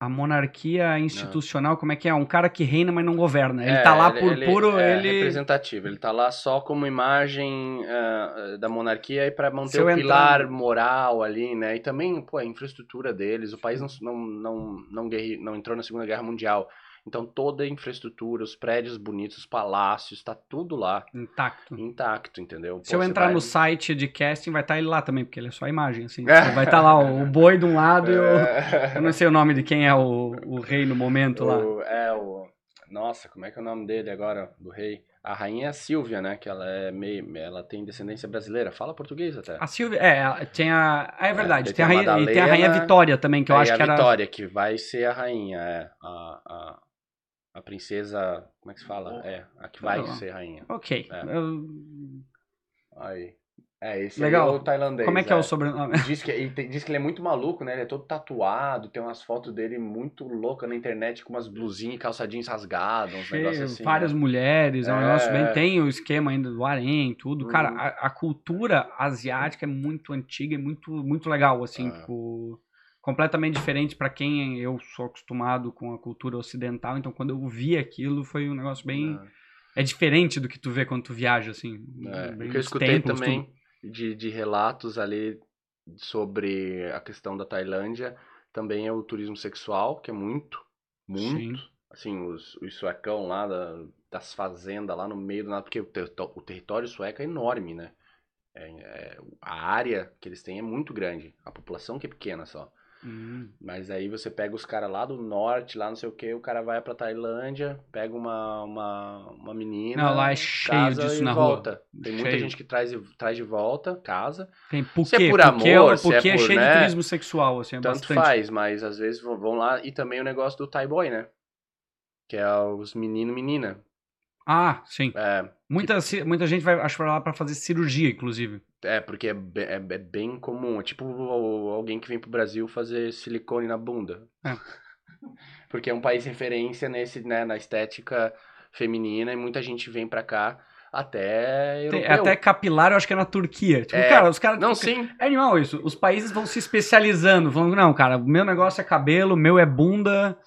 a monarquia institucional, como é que é? Um cara que reina, mas não governa. Ele É, tá lá ele- por ele puro. é ele. representativo. Ele tá lá só como imagem ah, da monarquia e para manter Se o pilar moral ali, né? E também, pô, a infraestrutura deles. O país não, não, não, não, guerri- não entrou na Segunda Guerra Mundial. Então toda a infraestrutura, os prédios bonitos, os palácios, tá tudo lá Intacto. intacto, entendeu? Se eu Pô, você entrar vai- no site de casting, vai estar ele lá também, porque ele é só imagem, assim. É. Vai estar lá o, o boi de um lado e o... É. Eu não sei o nome de quem é o, o rei no momento lá. O- é o. Nossa, como é que é o nome dele agora, do rei? A rainha é a Silvia, né? Que ela é meio. Ela tem descendência brasileira. Fala português até. A Silvia, é, ela- tem a. Ah, é verdade. daí tem, a tem a rainha, e tem a rainha Vitória também, que eu acho a que era. Vitória, que vai ser a rainha, é. A, a, a princesa. Como é que se fala? É, a que vai Ah. ser rainha. Ok. É. Eu- Aí. É, esse Legal. aí é o tailandês. Como é que é o sobrenome? Diz que, ele tem- diz que ele é muito maluco, né? Ele é todo tatuado, tem umas fotos dele muito loucas na internet com umas blusinhas e calçadinhos rasgados, uns negócios assim. várias né? mulheres, é um É. negócio bem. Tem o esquema ainda do harém, tudo. Cara, Uhum. a, a cultura asiática é muito antiga e muito, muito legal, assim, É. tipo, completamente diferente pra quem eu sou acostumado com a cultura ocidental. Então, quando eu vi aquilo, foi um negócio bem. É diferente do que tu vê quando tu viaja, assim. É, bem o que eu escutei também tudo. de, de relatos ali sobre a questão da Tailândia também é o turismo sexual, que é muito, muito. Sim. Assim, os, os suecão lá da- das fazendas lá no meio do nada, porque o, ter- o território sueco é enorme, né? É- é- a área que eles têm é muito grande, a população que é pequena só. Hum. Mas aí você pega os caras lá do norte, lá não sei o que, o cara vai pra Tailândia, pega uma, uma, uma menina, Não, lá é cheio disso na rua. volta. Tem muita Cheio. gente que traz, traz de volta, casa. Tem por Se é por porque amor, é, é porque é por, cheio né, de turismo sexual, assim, é Tanto bastante. faz, mas às vezes vão vão lá. E também o negócio do Thai Boy, né? Que é os menino menina. Ah, sim. É, Muita, muita gente vai, acho, pra lá pra fazer cirurgia, inclusive. é porque é, é, é bem comum. É tipo alguém que vem pro Brasil fazer silicone na bunda. É. Porque é um país referência nesse, né, na estética feminina e muita gente vem pra cá até Tem- até capilar, eu acho que é na Turquia. Tipo, É. cara, os caras. Não, sim. É animal isso. Os países vão se especializando, falando, não, cara, o meu negócio é cabelo, o meu é bunda,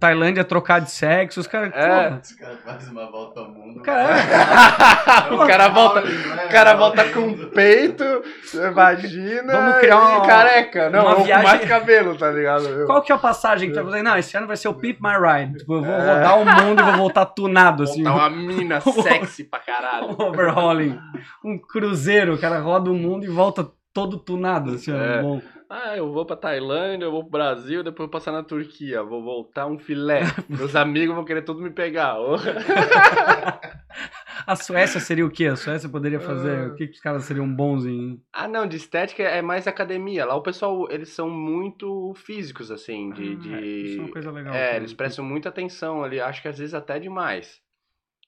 Tailândia é trocar de sexo. Os caras. É. Os caras fazem uma volta ao mundo. Cara, o cara volta, né? o cara volta com peito, vagina Vamos criar uma- careca. Não, uma ou com viagem- mais cabelo, tá ligado? Qual que é a passagem que tu vai fazer? Não, esse ano vai ser o Pimp My Ride. Tipo, eu vou É. rodar o mundo e vou voltar tunado, assim. Botar uma mina sexy pra caralho. Um overhauling. Um cruzeiro, o cara roda o mundo e volta todo tunado, assim, ó, É. bom. Ah, eu vou pra Tailândia, eu vou pro Brasil, depois vou passar na Turquia. Vou voltar um filé. Meus amigos vão querer tudo me pegar. A Suécia seria o quê? A Suécia poderia fazer. Ah. O que, que os caras seriam bons em. Ah, não, de estética é mais academia. Lá o pessoal, eles são muito físicos, assim, de... Ah, de... Isso é uma coisa legal. É, eles prestam muita atenção ali, acho que às vezes até demais.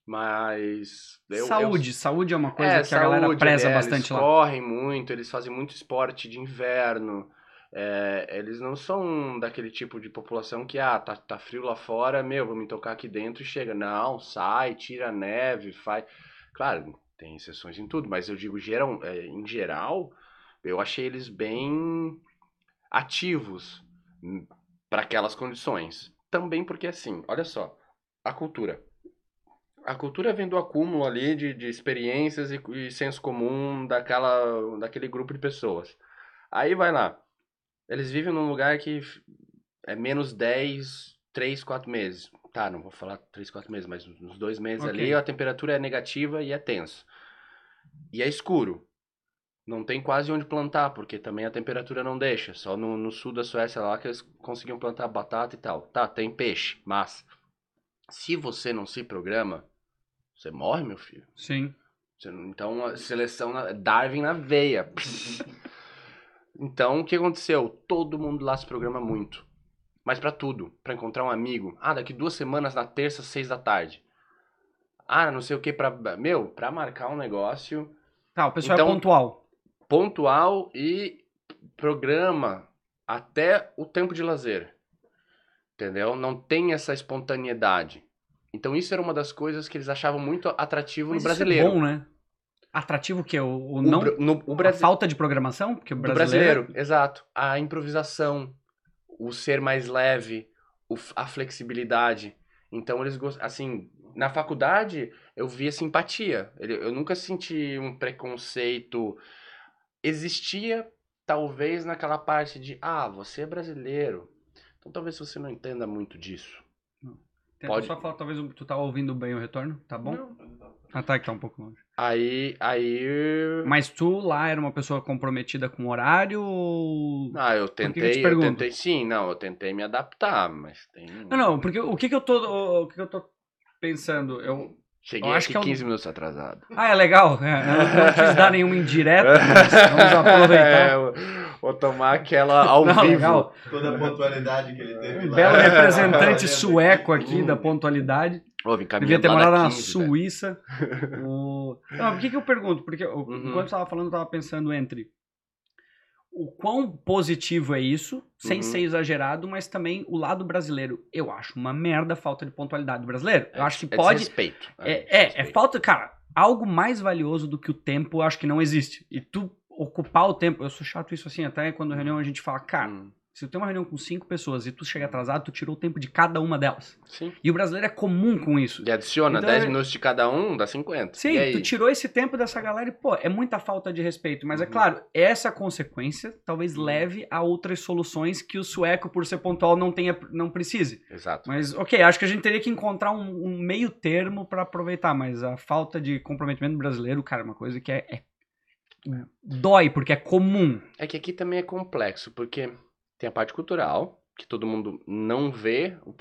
Mas. eu- eu- saúde, saúde é uma coisa é, que a galera saúde, preza é, bastante eles lá. correm muito, eles fazem muito esporte de inverno. É, eles não são daquele tipo de população que, ah, tá, tá frio lá fora, meu, vou me tocar aqui dentro e chega. Não, sai, tira a neve, faz. Claro, tem exceções em tudo, mas eu digo geral, é, em geral, eu achei eles bem ativos para aquelas condições. Também porque, assim, olha só, a cultura. A cultura vem do acúmulo ali de, de experiências e, e senso comum daquela, daquele grupo de pessoas. Aí vai lá. Eles vivem num lugar que é menos 10, 3, 4 meses. Tá, não vou falar 3, 4 meses, mas nos dois meses Ok. ali a temperatura é negativa e é tenso. E é escuro. Não tem quase onde plantar, porque também a temperatura não deixa. Só no, no sul da Suécia lá que eles conseguiam plantar batata e tal. Tá, tem peixe, mas se você não se programa, você morre, meu filho. Sim. Então, a seleção, Darwin na veia. Então, o que aconteceu? Todo mundo lá se programa muito. Mas pra tudo. Pra encontrar um amigo. Ah, daqui duas semanas, na terça, seis da tarde. Ah, não sei o que pra... Meu, pra marcar um negócio Tá, o pessoal Então- é pontual. pontual e programa até o tempo de lazer. Entendeu? Não tem essa espontaneidade. Então isso era uma das coisas que eles achavam muito atrativo Mas no isso é brasileiro. bom, né? Atrativo o quê? O, o O, não... no, o a Brasil falta de programação? Porque o brasileiro... brasileiro, exato. A improvisação, o ser mais leve, a flexibilidade. Então eles gostam, assim, na faculdade eu via simpatia. Eu nunca senti um preconceito. Existia talvez naquela parte de, ah, você é brasileiro. Então talvez você não entenda muito disso. Tenta Pode- só falar, talvez tu tá ouvindo bem o retorno, tá bom? Ah, tá, que tá um pouco longe. Aí, aí... Mas tu lá era uma pessoa comprometida com o horário ou... Ah, eu que que eu tentei, tentei sim, não, eu tentei me adaptar, mas tem... Não, não, porque o que que eu tô, o que que eu tô pensando? Eu... Cheguei acho aqui que é o- 15 minutos atrasado. Ah, é legal, é, não quis dar nenhuma indireta, mas vamos aproveitar. É, vou- tomar aquela ao Não, vivo. legal. Toda a pontualidade que ele teve Um lá. belo representante Valendo. sueco aqui da pontualidade. Ô, Devia ter morado na 15, velho. Suíça. O... Não, por que, que eu pergunto? Porque eu- Uhum. enquanto você tava falando, eu tava pensando entre o quão positivo é isso, sem Uhum. ser exagerado, mas também o lado brasileiro. Eu acho uma merda a falta de pontualidade do brasileiro. Eu acho que é pode. Desrespeito. É, é, é desrespeito. falta, cara, algo mais valioso do que o tempo, eu acho que não existe. E tu ocupar o tempo, eu sou chato isso assim, até quando reunião a gente fala, cara, Hum, se tu tem uma reunião com cinco pessoas e tu chega atrasado, tu tirou o tempo de cada uma delas. Sim. E o brasileiro é comum com isso. E adiciona Então, 10 é- minutos de cada um, dá 50. Sim, tu tirou esse tempo dessa galera e, pô, é muita falta de respeito. Mas é Uhum. claro, essa consequência talvez leve a outras soluções que o sueco, por ser pontual, não tenha, não precise. Exato. Mas, ok, acho que a gente teria que encontrar um, um meio termo pra aproveitar, mas a falta de comprometimento brasileiro, cara, é uma coisa que é, é- dói, porque é comum. É que aqui também é complexo, porque tem a parte cultural, que todo mundo não vê o,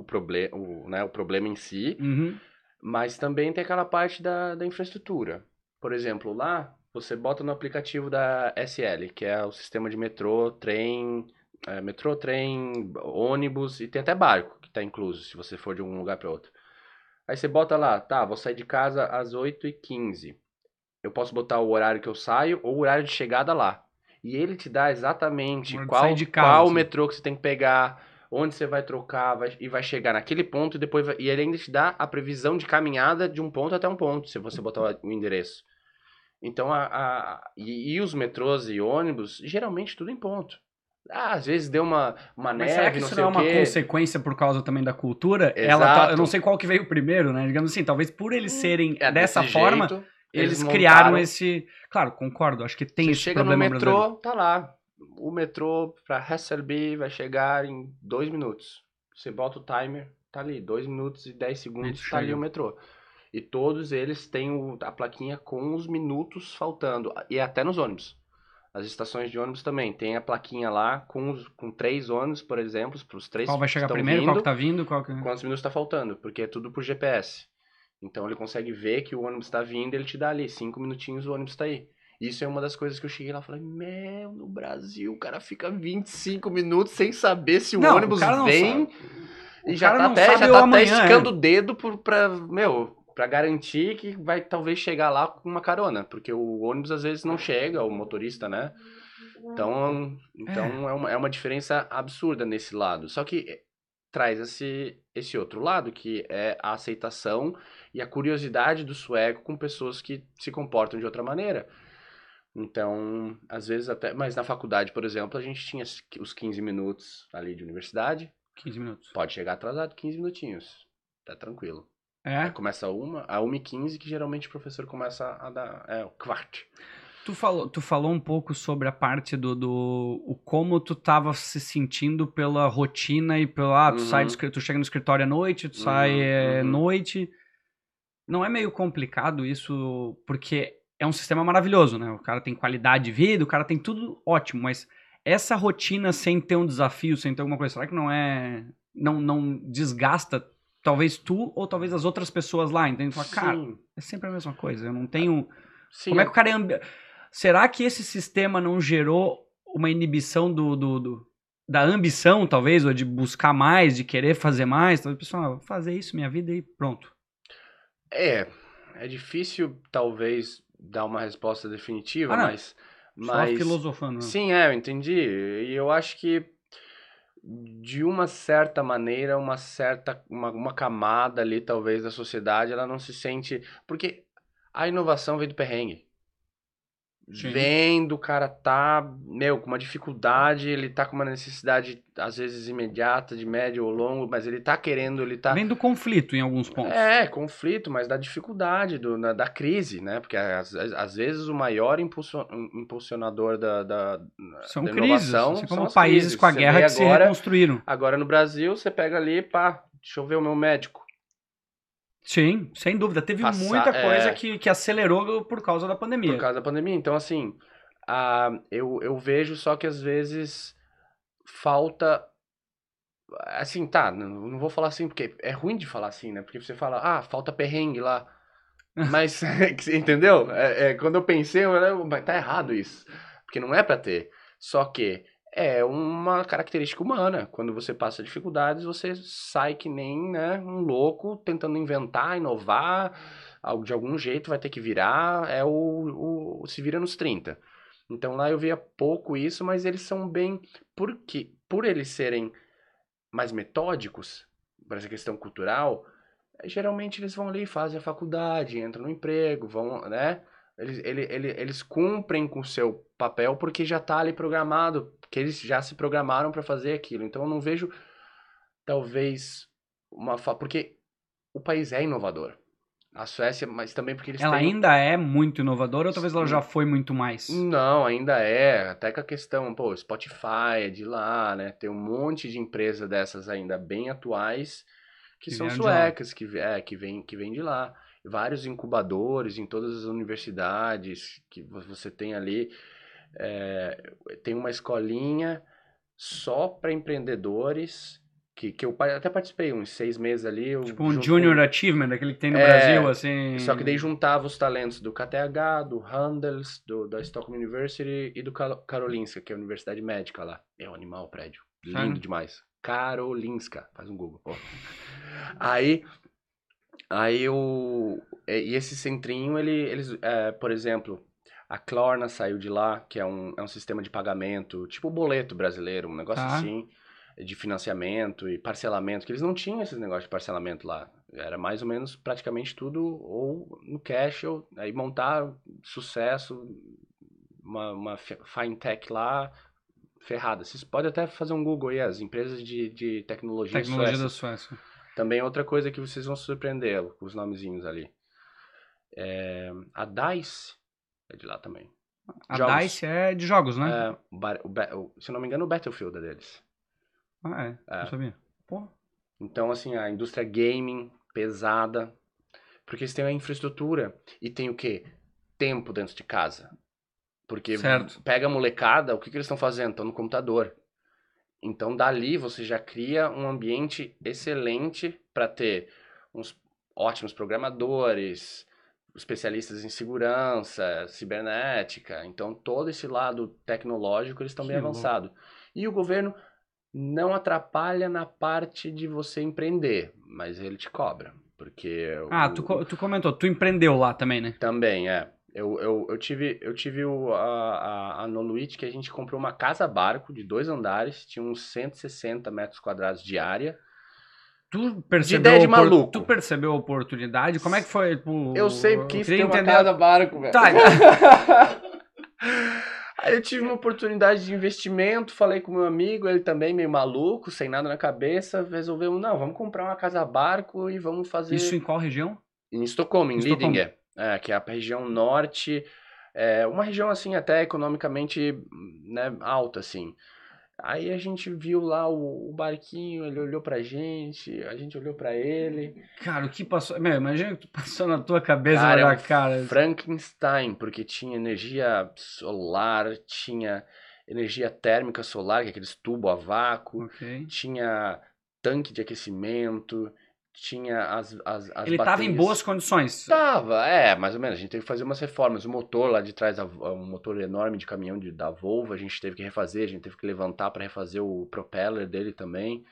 o, proble o, né, o problema em si, Uhum. mas também tem aquela parte da, da infraestrutura. Por exemplo, lá você bota no aplicativo da SL, que é o sistema de metrô, trem, é, metrô, trem, ônibus e tem até barco que está incluso, se você for de um lugar para outro. Aí você bota lá, tá, vou sair de casa às 8h15. Eu posso botar o horário que eu saio ou o horário de chegada lá. E ele te dá exatamente qual, casa, qual assim. metrô que você tem que pegar, onde você vai trocar vai- e vai chegar naquele ponto e depois vai- e ele ainda te dá a previsão de caminhada de um ponto até um ponto, se você botar o- endereço. Então, a, a- e, e os metrôs e ônibus, geralmente tudo em ponto. Ah, às vezes deu uma, uma Mas neve, será que não isso sei não é uma quê. consequência por causa também da cultura? Ela tá- Exato. eu não sei qual que veio primeiro, né? Digamos assim, talvez por eles serem É, dessa desse forma, jeito, eles, eles criaram esse. Claro, concordo. Acho que tem Você esse chega no problema metrô, brasileiro. tá lá. O metrô pra Hasselby vai chegar em dois minutos. Você bota o timer, tá ali, dois minutos e dez segundos, Isso, tá ali chega. o metrô. E todos eles têm o- a plaquinha com os minutos faltando. E até nos ônibus. As estações de ônibus também tem a plaquinha lá com, os- com três ônibus, por exemplo, para os três Qual vai chegar primeiro, vindo, qual que tá vindo, qual que... quantos minutos está faltando, porque é tudo por GPS. Então ele consegue ver que o ônibus está vindo, ele te dá ali cinco minutinhos, o ônibus está aí. Isso é uma das coisas que eu cheguei lá e falei, meu, no Brasil o cara fica 25 minutos sem saber se o Não, o ônibus não vem e O já tá até, já o tá amanhã, até esticando é. o dedo por, pra, meu, pra garantir que vai talvez chegar lá com uma carona, porque o ônibus às vezes não chega, o motorista, né? Então, então é. uma, é uma diferença absurda nesse lado. Só que traz esse, esse outro lado, que é a aceitação e a curiosidade do sueco com pessoas que se comportam de outra maneira. Então, às vezes até. Mas na faculdade, por exemplo, a gente tinha os 15 minutos ali de universidade. 15 minutos. Pode chegar atrasado 15 minutinhos. Tá tranquilo. É? Aí começa uma, a 1h15 que geralmente o professor começa a dar. É, o quart. Tu falou, tu falou um pouco sobre a parte do, do o como tu tava se sentindo pela rotina e pela. Ah, tu Uhum. sai do escri- tu chega no escritório à noite, tu sai Uhum, é, uhum. noite. Não é meio complicado isso, porque é um sistema maravilhoso, né? O cara tem qualidade de vida, o cara tem tudo ótimo, mas essa rotina sem ter um desafio, sem ter alguma coisa, será que não é. Não, não desgasta talvez tu ou talvez as outras pessoas lá, entende? Fala, cara, é sempre a mesma coisa, eu não tenho. sim. Como é que o cara é. Será que esse sistema não gerou uma inibição do, do, do- da ambição, talvez, ou de buscar mais, de querer fazer mais? Talvez, pessoal, vou fazer isso minha vida e pronto. É, é difícil talvez dar uma resposta definitiva, Ah, não. mas, Só mas filosofando. né? sim, é, eu entendi. E eu acho que de uma certa maneira, uma certa uma, uma camada ali talvez da sociedade, ela não se sente, porque a inovação vem do perrengue. Sim. Vem do cara tá, meu, com uma dificuldade, ele tá com uma necessidade às vezes imediata, de médio ou longo, mas ele tá querendo, ele tá Vem do conflito em alguns pontos. é, conflito, mas da dificuldade, do, na- da crise, né? Porque às, às- vezes o maior impulso- impulsionador da, da, São da crises, inovação assim são como países crises. com a Você guerra que se agora, reconstruíram. agora no Brasil, você pega ali, pá, deixa eu ver o meu médico. Sim, sem dúvida. Teve Passar- muita coisa é. que, que acelerou por causa da pandemia. Por causa da pandemia. Então, assim, ah, eu, eu vejo só que às vezes falta. Assim, tá, não, não vou falar assim, porque é ruim de falar assim, né? Porque você fala, ah, falta perrengue lá. Mas, entendeu? É, é, quando eu pensei, eu falei, mas tá errado isso. Porque não é pra ter. Só que é uma característica humana. Quando você passa dificuldades, você sai que nem né, um louco tentando inventar, inovar. algo- De algum jeito vai ter que virar. É o, o se vira nos 30. Então lá eu via pouco isso, mas eles são bem. Porque, por eles serem mais metódicos para essa questão cultural, geralmente eles vão ali, fazem a faculdade, entram no emprego, vão, né? Eles, ele, ele, eles cumprem com o seu papel porque já está ali programado, porque eles já se programaram para fazer aquilo. Então eu não vejo, talvez, uma. fa- Porque o país é inovador. A Suécia, mas também porque eles Ela têm. ainda é muito inovadora ou talvez ela já foi muito mais? Não, ainda é. Até com a questão, pô, Spotify é de lá, né? Tem um monte de empresa dessas ainda bem atuais que, Que são suecas, que, é, que vem, que vem de lá. Vários incubadores em todas as universidades que vo- você tem ali. É, tem uma escolinha só para empreendedores que, que eu até participei uns seis meses ali. eu Tipo um junto Junior Achievement, aquele que tem no É, Brasil, assim. só que daí juntava os talentos do KTH, do Handels, do, da Stockholm University e do Karo- Karolinska, que é a universidade médica lá. É um animal o prédio. Lindo demais. Karolinska. Faz um Google. ó. Aí, aí o... E e esse centrinho, ele, eles, é, por exemplo, a Klarna saiu de lá, que é um, é um sistema de pagamento, tipo o boleto brasileiro, um negócio Tá. assim, de financiamento e parcelamento, que eles não tinham esses negócios de parcelamento lá. Era mais ou menos praticamente tudo ou no cash, ou aí montar sucesso, uma, uma fi- fintech lá, ferrada. Vocês podem até fazer um Google aí, as empresas de, de tecnologia, Tecnologia da suecas. Suécia. Também é outra coisa que vocês vão se surpreender com os nomezinhos ali. É, a DICE é de lá também. A Jogos. DICE é de jogos, né? É, o o se eu não me engano, o Battlefield é deles. Ah, é. É. Não sabia. Pô. Então, assim, a indústria gaming pesada. Porque eles têm a infraestrutura e tem o quê? Tempo dentro de casa. Porque Certo. pega a molecada, o que, que eles estão fazendo? Estão no computador. Então, dali você já cria um ambiente excelente para ter uns ótimos programadores, especialistas em segurança, cibernética. Então, todo esse lado tecnológico eles estão bem avançados. E o governo não atrapalha na parte de você empreender, mas ele te cobra. Porque. Ah, o- tu, tu comentou, tu empreendeu lá também, né? também, é. Eu, eu, eu tive, eu tive o, a, a, a Noluit que a gente comprou uma casa-barco de dois andares, tinha uns 160 metros quadrados de área. Tu percebeu, ideia de a opor- maluco. tu percebeu a oportunidade? Como é que foi? tipo, Eu sempre quis queria ter uma casa-barco, velho. Tá, Aí eu tive uma oportunidade de investimento, falei com meu amigo, ele também meio maluco, sem nada na cabeça, resolveu, não, vamos comprar uma casa-barco e vamos fazer... isso em qual região? Em Estocolmo, em Em. Lidingö, é, que é a região norte, é uma região assim até economicamente né, alta assim. Aí a gente viu lá o, o barquinho, ele olhou pra gente, a gente olhou pra ele. Cara, o que passou... Meu, imagina o que passou na tua cabeça, Cara, é olhar um cara. Frankenstein, porque tinha energia solar, tinha energia térmica solar, que é aqueles tubos a vácuo, Ok. tinha tanque de aquecimento, tinha as, as, as Ele tava em boas condições. Tava, é, mais ou menos. A gente teve que fazer umas reformas. O motor lá de trás, um motor enorme de caminhão de, da Volvo, a gente teve que refazer, a gente teve que levantar para refazer o propeller dele também.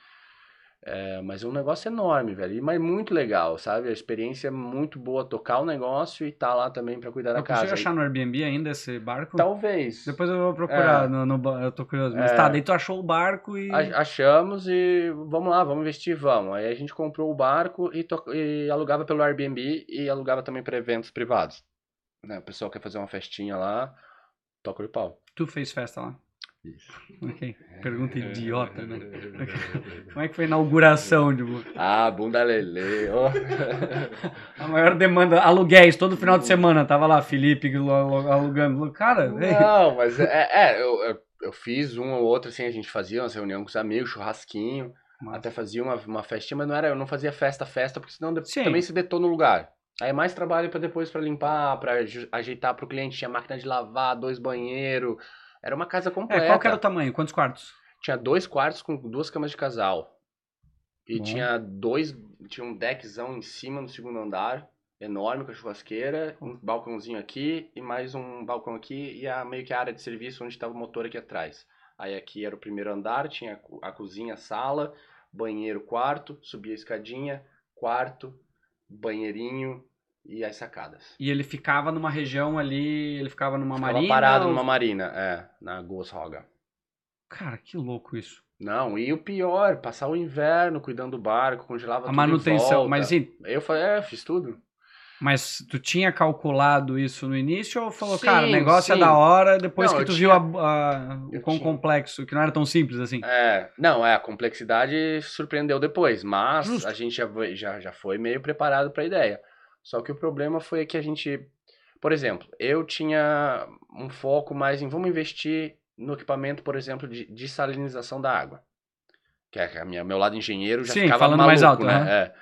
É, mas é um negócio enorme, velho. E- Mas muito legal, sabe? A experiência é muito boa tocar o negócio e tá lá também para cuidar da Eu consigo casa. achar no Airbnb ainda esse barco? Talvez. Depois eu vou procurar É. no, no Eu tô curioso. Mas É. tá, daí tu achou o barco e. A- Achamos e vamos lá, vamos investir, vamos. Aí a gente comprou o barco e, to- e alugava pelo Airbnb e alugava também para eventos privados. Né? O pessoal quer fazer uma festinha lá, toca o pau. Tu fez festa lá. Isso. Ok. Pergunta idiota, né? Como é que foi a inauguração, tipo? Ah, bunda lele. ó. A maior demanda, aluguéis, todo final de semana. Tava lá, Felipe alu- alu- alugando. Cara, ei, Não, mas é, é, eu, eu, fiz um ou outro, assim, a gente fazia umas reuniões com os amigos, churrasquinho. Até fazia uma, uma festinha, mas não era, eu não fazia festa, festa, porque senão de- Sim. também se detona o lugar. Aí é mais trabalho para depois para limpar, para ajeitar pro cliente, tinha máquina de lavar, dois banheiros. Era uma casa completa. É, qual era o tamanho? Quantos quartos? Tinha dois quartos com duas camas de casal. E Bom. tinha dois, tinha um deckzão em cima no segundo andar, enorme com a churrasqueira, um balcãozinho aqui e mais um balcão aqui e a meio que a área de serviço onde estava o motor aqui atrás. Aí aqui era o primeiro andar, tinha a cozinha, a sala, banheiro, quarto, subia a escadinha, quarto, banheirinho e as sacadas. E ele ficava numa região ali, ele ficava numa Ficava marina? parado ou- numa marina, é, na Goshauga. Cara, que louco isso. Não, e o pior, passar o inverno cuidando do barco, congelava A tudo manutenção, mas assim, Eu falei, é, fiz tudo. mas tu tinha calculado isso no início ou falou, Sim, cara, o negócio é sim. da hora depois Não, que tu tinha- viu a, a- o quão tinha. complexo, que não era tão simples assim? É, não, é, a complexidade surpreendeu depois, mas Justo. a gente já, já, já foi meio preparado para a ideia. Só que o problema foi que a gente, por exemplo, eu tinha um foco mais em vamos investir no equipamento, por exemplo, de desalinização da água. Que é a minha, meu lado engenheiro já Sim, ficava falando maluco, mais alto, né? É.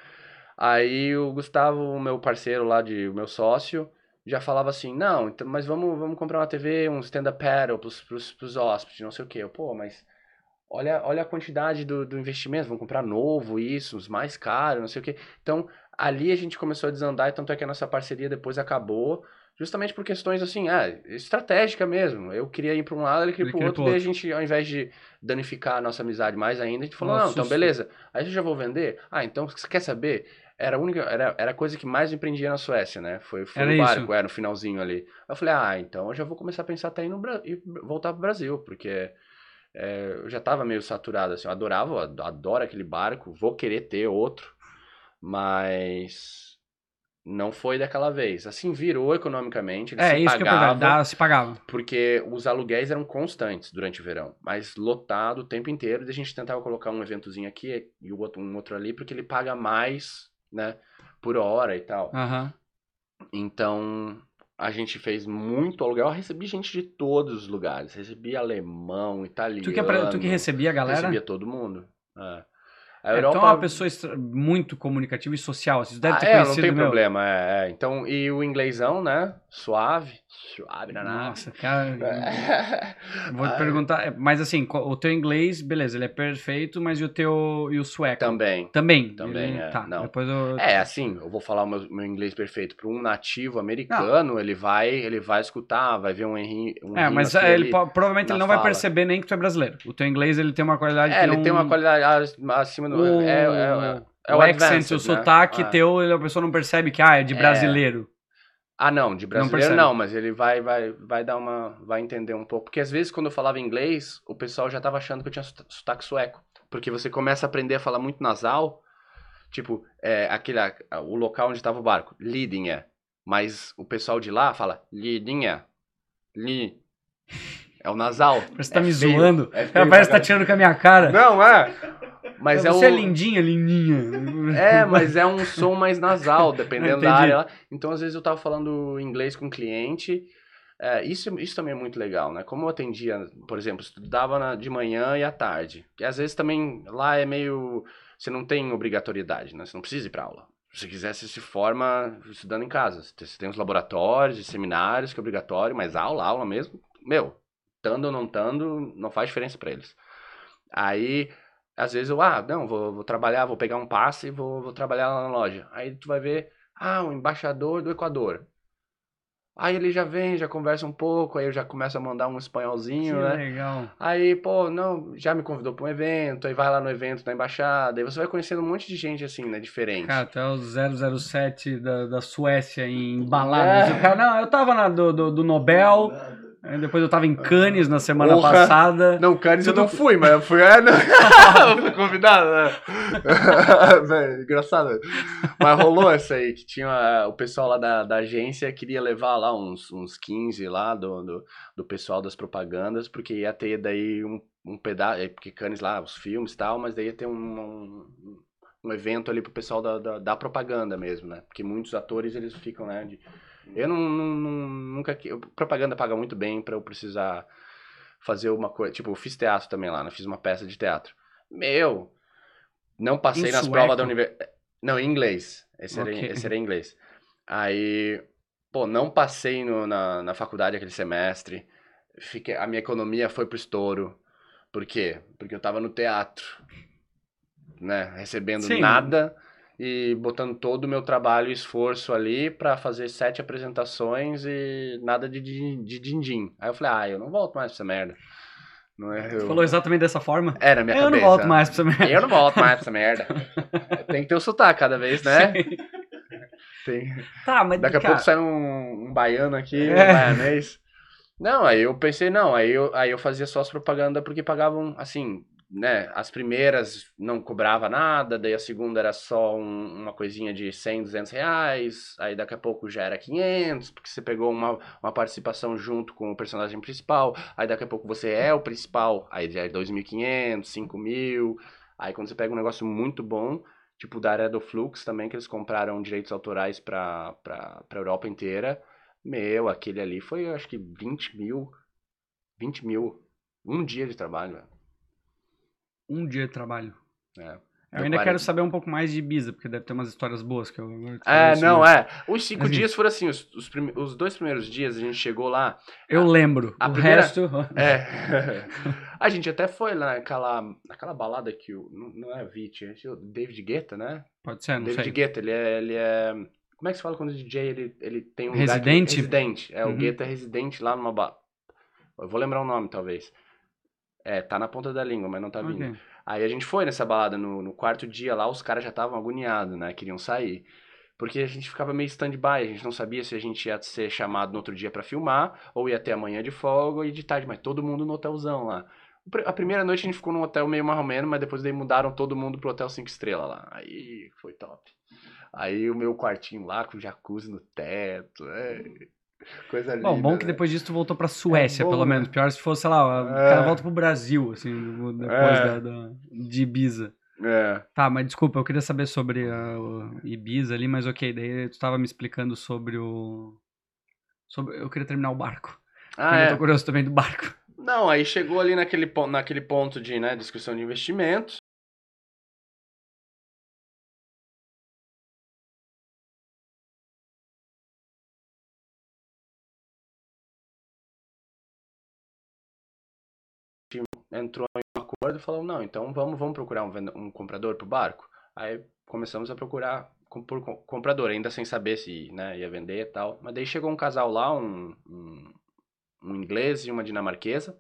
Aí o Gustavo, meu parceiro lá de meu sócio, já falava assim, não, então, mas vamos, vamos comprar uma TV, um stand-up paddle pros, pros, pros hóspedes, não sei o quê. Eu, pô, mas olha, olha a quantidade do, do investimento, vamos comprar novo, isso, os mais caros, não sei o quê. Então, ali a gente começou a desandar, e tanto é que a nossa parceria depois acabou, justamente por questões assim, ah, estratégica mesmo. Eu queria ir para um lado, ele queria Ele para o outro, daí a gente, ao invés de danificar a nossa amizade mais ainda, a gente falou, Nossa, não, então isso. beleza, aí eu já vou vender. Ah, então você quer saber? Era a única, era, era a coisa que mais me prendia na Suécia, né? Foi, foi Era o isso. barco, é, no finalzinho ali. Eu falei, ah, então eu já vou começar a pensar até ir no ir voltar pro Brasil, porque é, eu já tava meio saturado, assim, eu adorava, eu adoro aquele barco, vou querer ter outro, mas não foi daquela vez. Assim, virou economicamente, ele É, se isso que eu dá- se pagava. porque os aluguéis eram constantes durante o verão, mas lotado o tempo inteiro, e a gente tentava colocar um eventozinho aqui e outro, um outro ali, porque ele paga mais, né, por hora e tal. Aham. Então, a gente fez muito aluguel. Eu recebi gente de todos os lugares. Recebi alemão, italiano. Tu que, tu que recebia a galera? Recebia todo mundo. É. A É, Europa... Tu é uma pessoa muito comunicativa e social. Você deve Ah, ter é, não tem problema. É, é. Então, e o inglêsão, né? Suave. Suave na nave. Nossa, cara. É. Vou te Ah, perguntar, é, mas assim, o teu inglês, beleza, ele é perfeito, mas e o teu e o sueco? Também. Também. Também, ele- é, Tá, não. depois eu... É, assim, eu vou falar o meu, meu inglês perfeito. Para um nativo americano, ele vai ele vai escutar, vai ver um errinho. Um É, mas aqui, é, ele ali. provavelmente ele não vai fala. perceber nem que tu é brasileiro. O teu inglês, ele tem uma qualidade É, ele não... tem uma qualidade acima do. O, É, é, é, é o o accent, advanced, o né? sotaque Ah. teu, a pessoa não percebe que, ah, é de É. brasileiro. Ah, não, de brasileiro percebe. não, mas ele vai, vai, vai dar uma. Vai entender um pouco. Porque às vezes quando eu falava inglês, o pessoal já tava achando que eu tinha sota- sotaque sueco. Porque você começa a aprender a falar muito nasal. Tipo, é, aquele, o local onde tava o barco, Lidinha. Mas o pessoal de lá fala Lidinha. Li. É o nasal. Parece que tá É me feio, zoando. é feio parece que tá tirando com a minha cara. Não, é. Mas é, Você o... é lindinha, lindinha. É, mas é um som mais nasal, dependendo da área. Então, às vezes, eu tava falando inglês com o cliente. é, isso, isso também é muito legal, né? Como eu atendia, por exemplo, estudava na- de manhã e à tarde. Que às vezes também lá é meio. Você não tem obrigatoriedade, né? Você não precisa ir pra aula. Se você quiser, você se forma estudando em casa. Você tem- os laboratórios e seminários que é obrigatório, mas aula, aula mesmo, meu, estando ou não estando, não faz diferença pra eles. Aí, às vezes eu, ah, não, vou, vou trabalhar, vou pegar um passe e vou, vou trabalhar lá na loja. Aí tu vai ver, ah, o embaixador do Equador. Aí ele já vem, já conversa um pouco, aí eu já começo a mandar um Que espanholzinho, né? legal. Aí, pô, não, já me convidou pra um evento, aí vai lá no evento da embaixada, aí você vai conhecendo um monte de gente assim, né, diferente. Cara, tu é o 007 da, da Suécia em baladas. O cara, não, eu tava na, do, do, do Nobel, depois eu tava em Cannes na semana passada. Não, Cannes eu não fui, mas eu fui, é, não. eu fui convidado, né? Engraçado. Mas rolou essa aí, que tinha eh, o pessoal lá da, da agência queria levar lá uns, uns 15 lá do, do, do pessoal das propagandas, porque ia ter daí um, um pedaço, porque Cannes lá, os filmes e tal, mas daí ia ter um, um, um evento ali pro pessoal da, da, da propaganda mesmo, né? Porque muitos atores, eles ficam, né, de... Eu não, não- nunca... Propaganda paga muito bem pra eu precisar fazer uma coisa. Tipo, eu fiz teatro também lá, né? Fiz uma peça de teatro. Meu, não passei Em nas sueco? provas da universidade. Não, em inglês. Esse era, em- Ok. esse era em inglês. Aí, pô, não passei no- na, na faculdade aquele semestre. Fiquei, a minha economia foi pro estouro. Por quê? Porque eu tava no teatro, né? Recebendo Sim. nada e botando todo o meu trabalho e esforço ali pra fazer sete apresentações e nada de, de din-din. Aí eu falei, ah, eu não volto mais pra essa merda. Não é, eu... Falou exatamente dessa forma? É, na minha eu cabeça. não volto mais pra essa merda. Eu não volto mais pra essa merda. Tem que ter o sotaque cada vez, né? Sim. Tem... Tá, mas Daqui a cara, pouco sai um, um baiano aqui, um É. baianês. Não, aí eu pensei, não, aí eu, aí eu fazia só as propaganda porque pagavam, assim, né, as primeiras não cobrava nada, daí a segunda era só um- uma coisinha de 100, 200 reais, aí daqui a pouco já era 500, porque você pegou uma, uma participação junto com o personagem principal, aí daqui a pouco você é o principal, aí já é 2.500, 5.000, aí quando você pega um negócio muito bom, tipo da área do Flux também, que eles compraram direitos autorais pra, pra, pra Europa inteira, meu, aquele ali foi, acho que 20 mil, 20 mil, um dia de trabalho, velho. Um dia de trabalho. É. Eu ainda 40. quero saber um pouco mais de Ibiza, porque deve ter umas histórias boas que eu te É, não, né? é. Os cinco dias foram assim, os, os, prime- os dois primeiros dias a gente chegou lá. Eu lembro. a o primeira- resto. É. a gente até foi lá naquela, naquela balada que o. Não, não é Vit, é o David Guetta, né? Pode ser, não David sei. Guetta, ele é, ele é. Como é que se fala quando o DJ ele, ele tem um Residente? que, residente. É, Uhum. o Guetta é residente lá numa ba... Eu vou lembrar o nome, talvez. É, tá na ponta da língua, mas não tá vindo. Aí a gente foi nessa balada no, no quarto dia lá, os caras já estavam agoniados, né? Queriam sair. Porque a gente ficava meio stand-by, a gente não sabia se a gente ia ser chamado no outro dia pra filmar, ou ia ter amanhã de folga e de tarde, mas todo mundo no hotelzão lá. A primeira noite a gente ficou num hotel meio marromeno, mas depois daí mudaram todo mundo pro hotel 5 estrelas lá. Aí foi top. Aí o meu quartinho lá com jacuzzi no teto, é... coisa linda. Bom, bom que né? depois disso tu voltou pra Suécia, É bom, pelo né? menos. Pior se fosse, sei lá, o É. cara volta pro Brasil, assim, depois É. da, da- de Ibiza. É. Tá, mas desculpa, eu queria saber sobre a, o Ibiza ali, mas ok, daí tu tava me explicando sobre o... Sobre, eu queria terminar o barco. Ah, eu é. tô curioso também do barco. Não, aí chegou ali naquele, naquele ponto de né, discussão de investimentos. Entrou em um acordo e falou, não, então vamos, vamos procurar um, um comprador pro barco. Aí começamos a procurar por co- comprador, ainda sem saber se né, ia vender e tal. Mas daí chegou um casal lá, um, um, um inglês e uma dinamarquesa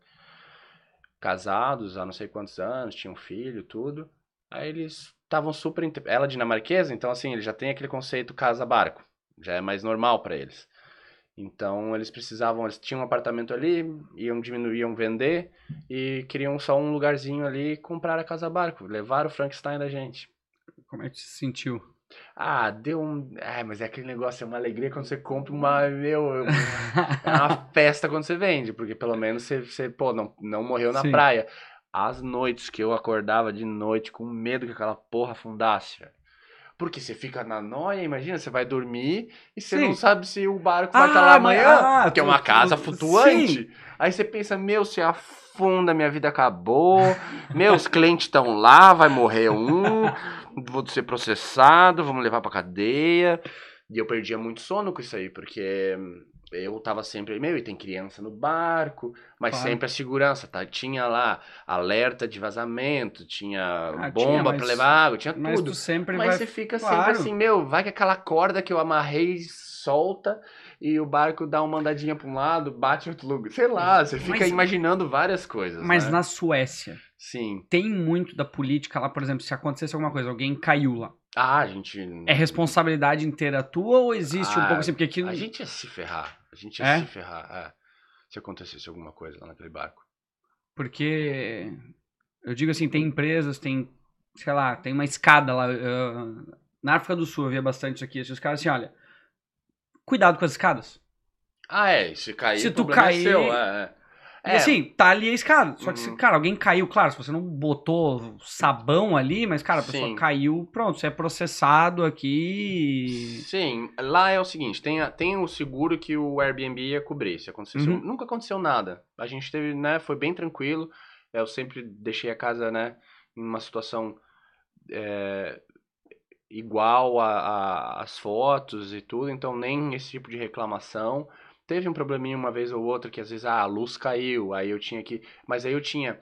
casados há não sei quantos anos, tinham filho, tudo. Aí eles estavam super. Ela é dinamarquesa, então assim, ele já tem aquele conceito casa-barco. Já é mais normal para eles. Então eles precisavam, eles tinham um apartamento ali, iam diminuir, iam vender e queriam só um lugarzinho ali e comprar a casa-barco. Levaram o Frankenstein da gente. Como é que se sentiu? Ah, deu um. Ah, mas é aquele negócio, é uma alegria quando você compra uma. Meu, é uma festa quando você vende, porque pelo menos você, você pô, não, não morreu na Sim. praia. As noites que eu acordava de noite com medo que aquela porra afundasse, velho. Porque você fica na noia, imagina, você vai dormir e você Sim. não sabe se o barco vai estar Ah, lá amanhã, ah, porque é uma casa sim. flutuante. Aí você pensa, meu, se afunda, minha vida acabou, meus clientes estão lá, vai morrer um, vou ser processado, vamos levar pra cadeia. E eu perdia muito sono com isso aí, porque eu tava sempre, meu, e tem criança no barco, mas Claro. sempre a segurança, tá? Tinha lá alerta de vazamento, tinha Ah, bomba pra levar água, tinha Mas tudo. tu sempre Mas vai... você fica claro. sempre assim, meu, vai que aquela corda que eu amarrei solta e o barco dá uma andadinha pra um lado, bate outro lugar. Sei lá, você fica Mas- imaginando várias coisas. Mas né? na Suécia, Sim. tem muito da política lá, por exemplo, se acontecesse alguma coisa, alguém caiu lá. Ah, a gente. É responsabilidade inteira tua ou existe um Ah, pouco assim? Porque aqui... A gente ia se ferrar. A gente ia É? se ferrar, é. Se acontecesse alguma coisa lá naquele barco. Porque eu digo assim, tem empresas, tem, sei lá, tem uma escada lá. ah, na África do Sul eu via bastante isso aqui. Esses caras assim, olha, cuidado com as escadas. Ah, é. Se cair, Se tu problema cair- é seu. É, é. E É, assim, tá ali a escada. Só que, se, Uhum. cara, alguém caiu, claro, se você não botou sabão ali, mas, cara, a pessoa Sim. caiu, pronto, você é processado aqui. Sim, lá é o seguinte, tem, a- tem o seguro que o Airbnb ia cobrir, se acontecesse. Uhum. Nunca aconteceu nada. A gente teve, né, foi bem tranquilo. Eu sempre deixei a casa, né, em uma situação é, igual as fotos e tudo, então nem esse tipo de reclamação. Teve um probleminha uma vez ou outra que às vezes ah, a luz caiu, aí eu tinha que, mas aí eu tinha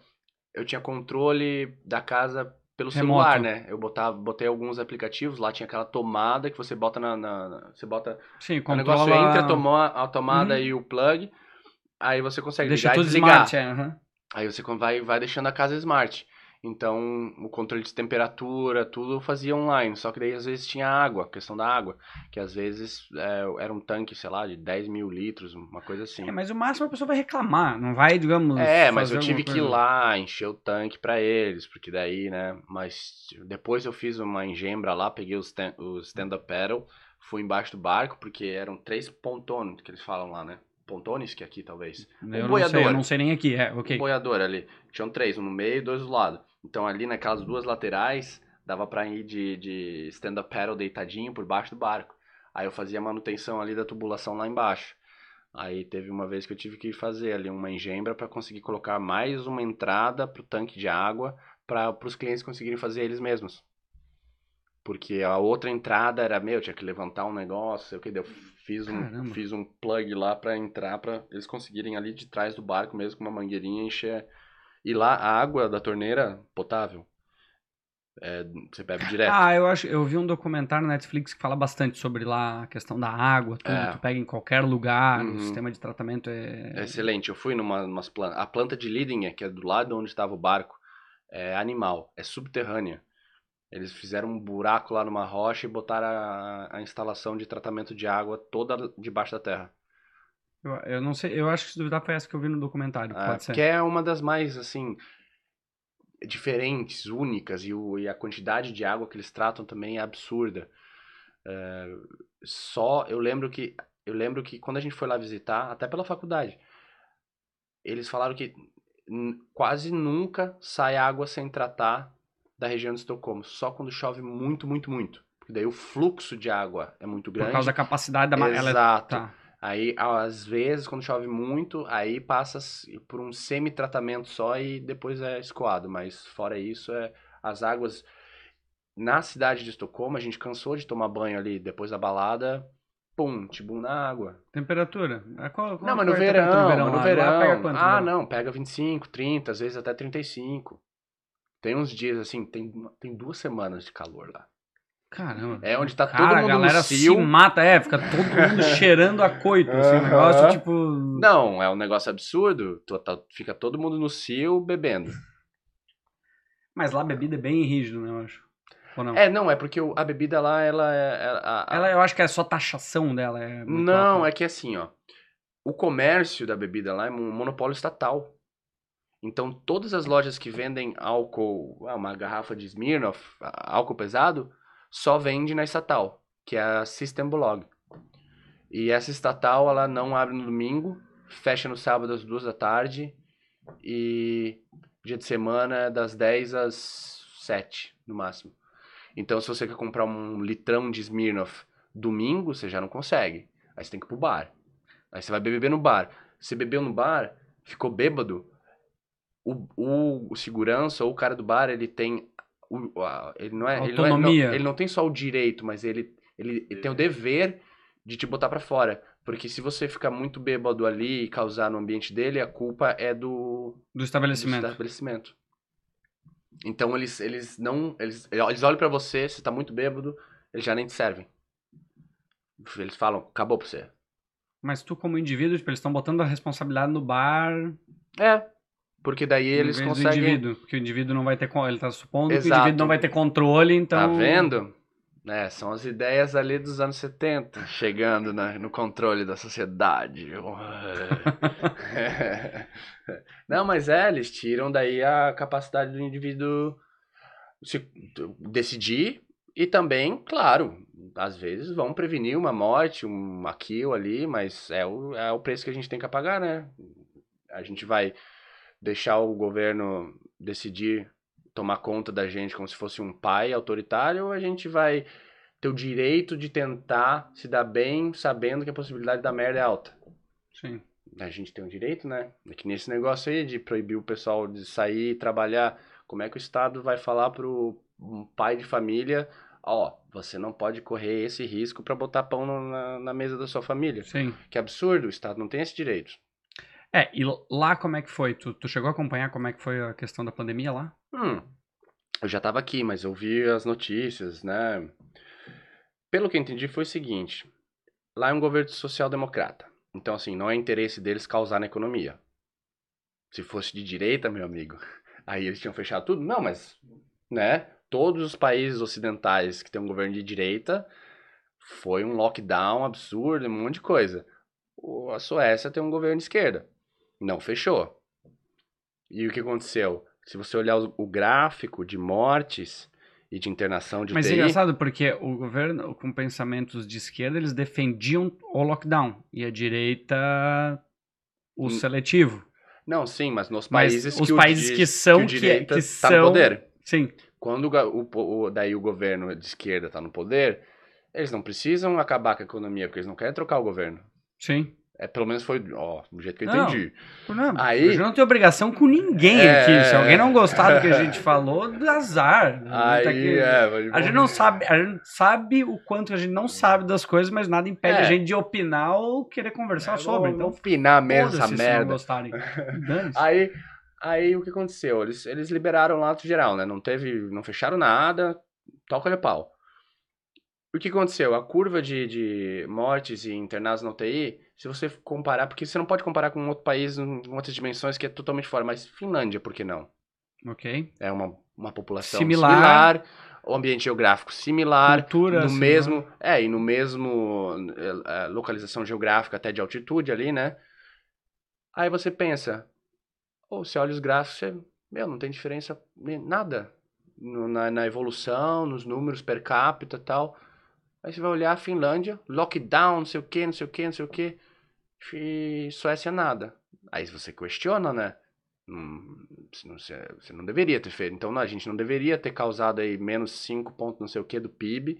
eu tinha controle da casa pelo Remoto. celular, né? Eu botava, botei alguns aplicativos, lá tinha aquela tomada que você bota na, na- na- você bota Sim, o controla... negócio entre a, toma, a tomada Uhum. e o plug, aí você consegue Deixa ligar tudo e desligar. smart, é. aham. Aí você vai, vai deixando a casa smart. Então, o controle de temperatura, tudo eu fazia online. Só que daí, às vezes, tinha água, questão da água. Que, às vezes, é, era um tanque, sei lá, de 10 mil litros, uma coisa assim. É, mas o máximo a pessoa vai reclamar, não vai, digamos. É, mas eu tive que ir lá, encher o tanque pra eles, porque daí, né? Mas depois eu fiz uma engembra lá, peguei o stand- o stand-up paddle, fui embaixo do barco, porque eram três pontones que eles falam lá, né? Pontones, que é aqui talvez. Eu Um não sei, boiador. eu não sei nem aqui, é, ok. Um boiador ali. Tinham três, um no meio e dois do lado. Então ali naquelas duas laterais, dava pra ir de, de stand-up paddle deitadinho por baixo do barco. Aí eu fazia manutenção ali da tubulação lá embaixo. Aí teve uma vez que eu tive que fazer ali uma engembra para conseguir colocar mais uma entrada pro tanque de água para os clientes conseguirem fazer eles mesmos. Porque a outra entrada era meu, tinha que levantar um negócio, sei o que, daí eu fiz um, Caramba. fiz um plug lá para entrar para eles conseguirem ali de trás do barco mesmo com uma mangueirinha encher. E lá a água da torneira potável. É, você bebe direto. Ah, eu acho, eu vi um documentário na Netflix que fala bastante sobre lá a questão da água, tudo, É. tu pega em qualquer lugar, Uhum. o sistema de tratamento é... É excelente. Eu fui numa umas plantas. A planta de Lidinger, que é do lado onde estava o barco, é animal, é subterrânea. Eles fizeram um buraco lá numa rocha e botaram a, a instalação de tratamento de água toda debaixo da terra. Eu, eu não sei, eu acho que se duvidar foi essa que eu vi no documentário, Ah, pode ser. que é uma das mais, assim, diferentes, únicas, e, o- e a quantidade de água que eles tratam também é absurda. É, só, eu lembro que, eu lembro que quando a gente foi lá visitar, até pela faculdade, eles falaram que quase nunca sai água sem tratar da região de Estocolmo, só quando chove muito, muito, muito. Porque daí o fluxo de água é muito grande. Por causa da capacidade da... ela é- Exato. Tá. Aí, às vezes, quando chove muito, aí passa por um semi-tratamento só e depois é escoado. Mas fora isso, é as águas na cidade de Estocolmo, a gente cansou de tomar banho ali depois da balada, pum, tibum na água. Temperatura? Ah, qual- qual não, mas no verão, no lá? Lá verão. pega quanto no ah, verão? não, pega 25, 30, às vezes até 35. Tem uns dias assim, tem, tem duas semanas de calor lá. Caramba. É onde tá Cara, todo a mundo galera no se mata, é, fica todo mundo cheirando a coito, assim, um negócio tipo... Não, é um negócio absurdo. Tá- Fica todo mundo no cio bebendo. Mas lá a bebida é bem rígido, né, eu acho. Não? É, não, é porque a bebida lá, ela é. ela- a- a- Ela, eu acho que é só taxação dela. É não, alta. é que assim, ó. O comércio da bebida lá é um monopólio estatal. Então, todas as lojas que vendem álcool, ah, uma garrafa de Smirnoff, álcool pesado, só vende na estatal, que é a Systembolog. E essa estatal, ela não abre no domingo, fecha no sábado às duas da tarde e dia de semana é das 10 às 7, no máximo. Então, se você quer comprar um litrão de Smirnoff domingo, você já não consegue. Aí você tem que ir pro bar. Aí você vai beber no bar. Você bebeu no bar, ficou bêbado, o, o, o segurança ou o cara do bar, ele tem. O- a- ele não é. Ele não, é- não- ele não tem só o direito, mas ele, ele, ele tem o dever de te botar pra fora. Porque se você ficar muito bêbado ali e causar no ambiente dele, a culpa é do, Do do estabelecimento. estabelecimento. Então eles, eles não. Eles, eles olham pra você, você tá muito bêbado, eles já nem te servem. Eles falam, acabou pra você. Mas tu, como indivíduo, tipo, eles estão botando a responsabilidade no bar. É. Porque daí eles conseguem. indivíduo. Porque o indivíduo não vai ter. Ele tá supondo que o Exato. indivíduo não vai ter controle, então. Tá vendo? É, são as ideias ali dos anos 70, chegando na- no controle da sociedade. Não, mas é, eles tiram daí a capacidade do indivíduo se decidir e também, claro, às vezes vão prevenir uma morte, uma kill ali, mas é o, é o preço que a gente tem que pagar, né? A gente vai deixar o governo decidir tomar conta da gente como se fosse um pai autoritário, ou a gente vai ter o direito de tentar se dar bem sabendo que a possibilidade da merda é alta. Sim. A gente tem o direito, né? É que nesse negócio aí de proibir o pessoal de sair e trabalhar, como é que o Estado vai falar pro, um pai de família, ó, você não pode correr esse risco para botar pão na, na mesa da sua família. Sim. Que absurdo, o Estado não tem esse direito. É, e lá como é que foi? Tu, tu chegou a acompanhar como é que foi a questão da pandemia lá? Hum, eu já estava aqui, mas eu vi as notícias, né? Pelo que eu entendi foi o seguinte, lá é um governo social-democrata. Então, assim, não é interesse deles causar na economia. Se fosse de direita, meu amigo, aí eles tinham fechado tudo. Não, mas, né? Todos os países ocidentais que têm um governo de direita, foi um lockdown absurdo, um monte de coisa. A Suécia tem um governo de esquerda. Não fechou. E o que aconteceu? Se você olhar o, o gráfico de mortes e de internação de Mas é UTI, engraçado porque o governo com pensamentos de esquerda, eles defendiam o lockdown e a direita o Hum. seletivo. não, sim, mas nos Mas países os que o países di- que são o que- direita que tá são- no poder. Sim. Quando o, o o- daí o governo de esquerda está no poder, eles não precisam acabar com a economia, porque eles não querem trocar o governo. Sim. É, pelo menos foi, ó, do jeito que eu Não. entendi. Não, Aí- gente não tem obrigação com ninguém É. aqui. Se alguém não gostar do que a gente falou, azar. Aí, Tá aqui- é, mas- A gente não sabe, a gente sabe o quanto a gente não sabe das coisas, mas nada impede É. a gente de opinar ou querer conversar sobre. Vou- Então, opinar mesmo essa se não merda. gostarem. Aí, aí o que aconteceu? Eles, eles liberaram lá do geral, né? Não teve, não fecharam nada, toca de pau. O que aconteceu? A curva de, de mortes e internados na UTI, se você comparar, porque você não pode comparar com outro país em outras dimensões que é totalmente fora, mas Finlândia, por que não? Ok. É uma, uma população Similar. similar, o ambiente geográfico similar, Cultura. no assim, mesmo, é, e no mesmo eh, eh, localização geográfica até de altitude ali, né? Aí você pensa, ou você olha os gráficos, você, meu, não tem diferença nada no- na, na evolução, nos números per capita e tal. Aí você vai olhar a Finlândia, lockdown, não sei o que, não sei o que, não sei o que, e Suécia nada. Aí você questiona, né? Hum, você não, deveria ter feito. Então, não, a gente não deveria ter causado aí menos 5 pontos não sei o que do PIB.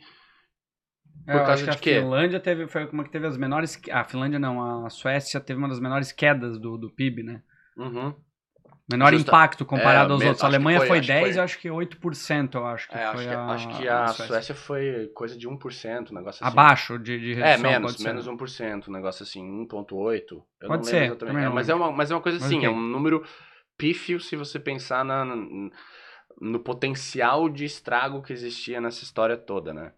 É, Por eu causa acho que de a? Finlândia teve, foi uma que teve as menores. A Finlândia não, a Suécia teve uma das menores quedas do, do PIB, né? Uhum. Menor Justa- impacto comparado É, aos outros. A Alemanha foi- foi, acho que 10, foi. eu acho que 8%, eu acho que É, acho, que, a, acho que a, a Suécia. foi coisa de 1%, um negócio assim. Abaixo de, de É, redução, menos, pode ser. menos 1%, um negócio assim, 1,8%. Eu Pode não ser, lembro exatamente. também É, mas, é uma, mas é uma coisa Mas assim, ok. é um número pífio se você pensar na, no, no potencial de estrago que existia nessa história toda, né?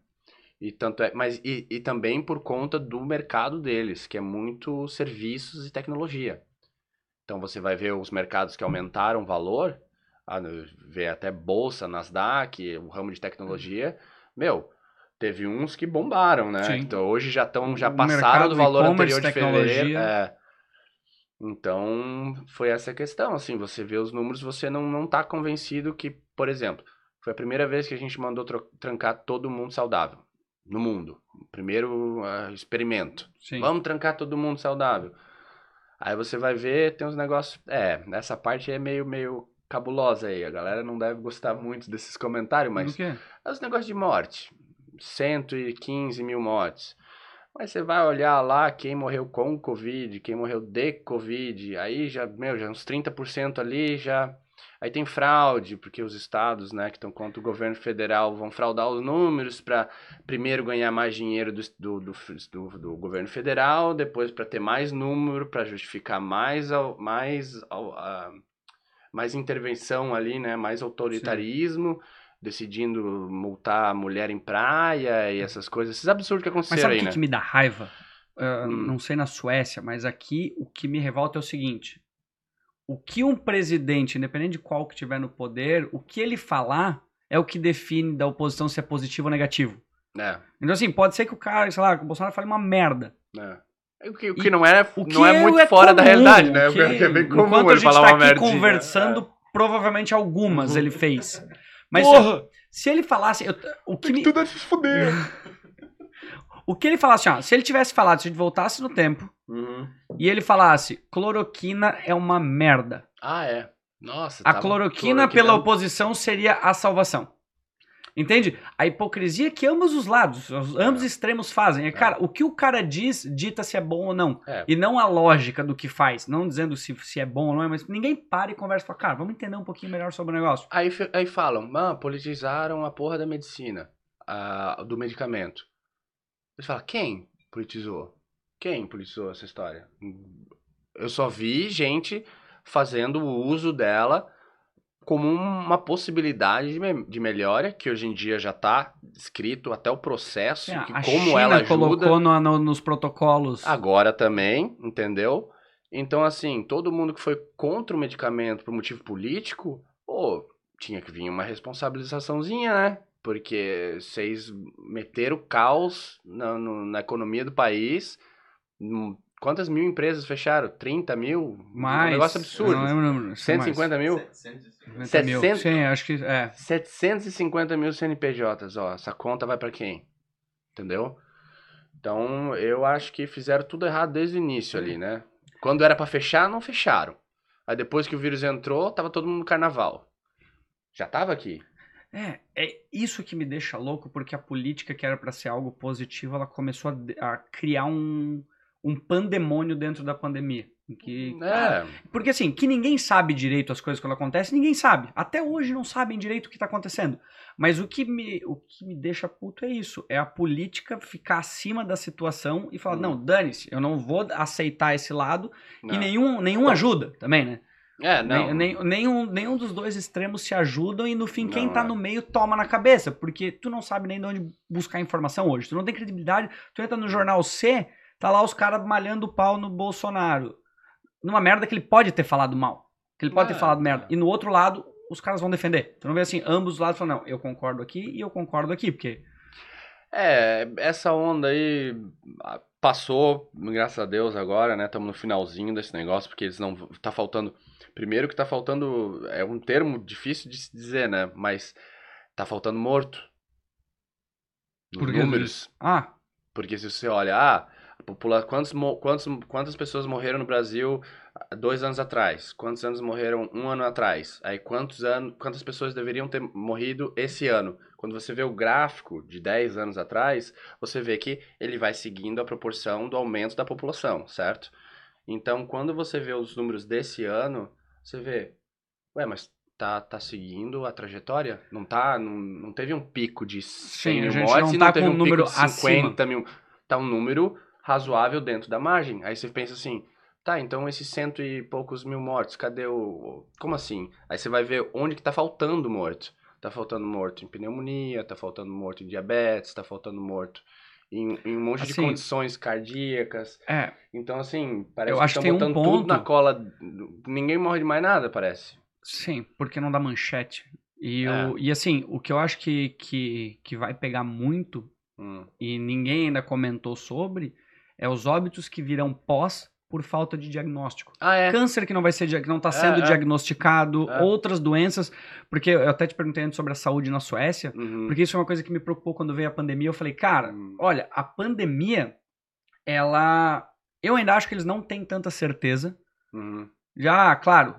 E tanto é, mas e, e também por conta do mercado deles, que é muito serviços e tecnologia. Então você vai ver os mercados que aumentaram o valor, ah, vê até bolsa, Nasdaq, o ramo de tecnologia, meu, teve uns que bombaram, né? Sim. Então hoje já estão já O passaram do valor anterior de fevereiro. É. Então, foi essa a questão, assim, você vê os números, você não, não tá convencido que, por exemplo, foi a primeira vez que a gente mandou trancar todo mundo saudável no mundo. Primeiro ah, experimento. Sim. Vamos trancar todo mundo saudável. Aí você vai ver, tem uns negócios. É, essa parte é meio, meio cabulosa aí. A galera não deve gostar muito desses comentários, mas Do quê? é os negócios de morte. 115 mil mortes. Mas você vai olhar lá quem morreu com Covid, quem morreu de Covid, aí já, meu, já uns 30% ali já. Aí tem fraude, porque os estados, né, que estão contra o governo federal vão fraudar os números para primeiro ganhar mais dinheiro do, do, do, do- governo federal, depois para ter mais número, para justificar mais, mais, mais intervenção ali, né, mais autoritarismo decidindo multar a mulher em praia e essas coisas, esses absurdos que Mas aconteceram sabe o aí, que, né? que me dá raiva? Ah, Hum. Não sei na Suécia, mas aqui o que me revolta é o seguinte: o que um presidente, independente de qual que tiver no poder, o que ele falar é o que define da oposição se é positivo ou negativo. É, Então, assim, pode ser que o cara, sei lá, que o Bolsonaro fale uma merda. é. O que, o que não é, O que não é muito é fora da comum, realidade, né? o que- é bem comum enquanto a ele gente falar tá uma aqui merdinha. É. conversando, provavelmente algumas Uhum. ele fez. Mas Porra! se ele falasse. eu- o que Tem me, tudo a se fuder. O que ele falasse, ó, se ele tivesse falado, se a gente voltasse no tempo Uhum. e ele falasse, cloroquina é uma merda. Ah, é. Nossa, A tava- cloroquina pela oposição seria a salvação. Entende? A hipocrisia que ambos os lados, os, ambos extremos fazem. É, cara, o que o cara diz dita se é bom ou não. É. E não a lógica do que faz. Não dizendo se, se é bom ou não é, mas ninguém para e conversa e fala, cara, vamos entender um pouquinho melhor sobre o negócio. Aí, aí falam, ah, politizaram a porra da medicina, a- do medicamento. Eles falam, quem politizou? Quem politizou essa história? Eu só vi gente fazendo o uso dela como uma possibilidade de, me- de melhora, que hoje em dia já está escrito até o processo, É, que como China ela ajuda. colocou no- no- nos protocolos. Agora também, entendeu? Então, assim, todo mundo que foi contra o medicamento por motivo político, pô, tinha que vir uma responsabilizaçãozinha, né? Porque vocês meteram caos na, no- na economia do país. Hum, Quantas mil empresas fecharam? 30 mil? mais. Um negócio absurdo. Não lembro o número. Isso é mais. 150 mil? 750. 90 mil. 700. Sim, acho que é. 750 mil CNPJs, ó. Essa conta vai pra quem? Entendeu? Então, eu acho que fizeram tudo errado desde o início ali, né? Quando era pra fechar, não fecharam. Aí depois que o vírus entrou, tava todo mundo no carnaval. Já tava aqui. É, é isso que me deixa louco, porque a política que era pra ser algo positivo, ela começou a, a criar um, um pandemônio dentro da pandemia. em Que, cara, É, Porque assim, que ninguém sabe direito as coisas quando acontecem, ninguém sabe. Até hoje não sabem direito o que tá acontecendo. Mas o que me, o que me deixa puto é isso. É a política ficar acima da situação e falar, Hum. não, dane-se, eu não vou aceitar esse lado. não. E nenhum, nenhum Não. ajuda também, né? É, não. Nem, nem- nenhum, nenhum dos dois extremos se ajudam e no fim quem Não, tá é. no meio toma na cabeça. Porque tu não sabe nem de onde buscar informação hoje. Tu não tem credibilidade. Tu entra no jornal C, tá lá os caras malhando o pau no Bolsonaro. Numa merda que ele pode ter falado mal. Que ele pode ter É, falado merda. é. E no outro lado, os caras vão defender. Tu não vê assim, ambos os lados falam, não, eu concordo aqui e eu concordo aqui. Porque É, essa onda aí ah, passou, graças a Deus, agora, né? Estamos no finalzinho desse negócio, porque eles não. Tá faltando. Primeiro que tá faltando. É um termo difícil de se dizer, né? Mas tá faltando morto. Por números. Ah, Porque se você olha, ah, a popula... quantos, quantos, quantas pessoas morreram no Brasil há dois anos atrás? Quantos anos morreram um ano atrás? Aí quantos anos, quantas pessoas deveriam ter morrido esse ano? Quando você vê o gráfico de 10 anos atrás, você vê que ele vai seguindo a proporção do aumento da população, certo? Então, quando você vê os números desse ano, você vê, ué, mas tá, tá seguindo a trajetória? Não tá, não, não teve um pico de 100 a mil gente mortes não e tá não teve com um um número pico de 50 mil. Tá um número razoável dentro da margem. Aí você pensa assim, tá, então esses cento e poucos mil mortos, cadê o... Como assim? Aí você vai ver onde que tá faltando morto. Tá faltando morto em pneumonia, tá faltando morto em diabetes, tá faltando morto em, em um monte de Assim, condições cardíacas. é. Então, assim, parece Eu que acho estão que tem um botando ponto- tudo na cola. Ninguém morre de mais nada, parece. Sim, porque não dá manchete. E, É. eu, e assim, o que eu acho que, que, que vai pegar muito, Hum. e ninguém ainda comentou sobre, é os óbitos que virão pós por falta de diagnóstico. Ah, é. Câncer que não vai ser que não está É, sendo é. diagnosticado, É. outras doenças, porque eu até te perguntei antes sobre a saúde na Suécia, Uhum. porque isso é uma coisa que me preocupou quando veio a pandemia. Eu falei, cara, Hum. olha, a pandemia, ela. Eu ainda acho que eles não têm tanta certeza. Uhum. Já, claro,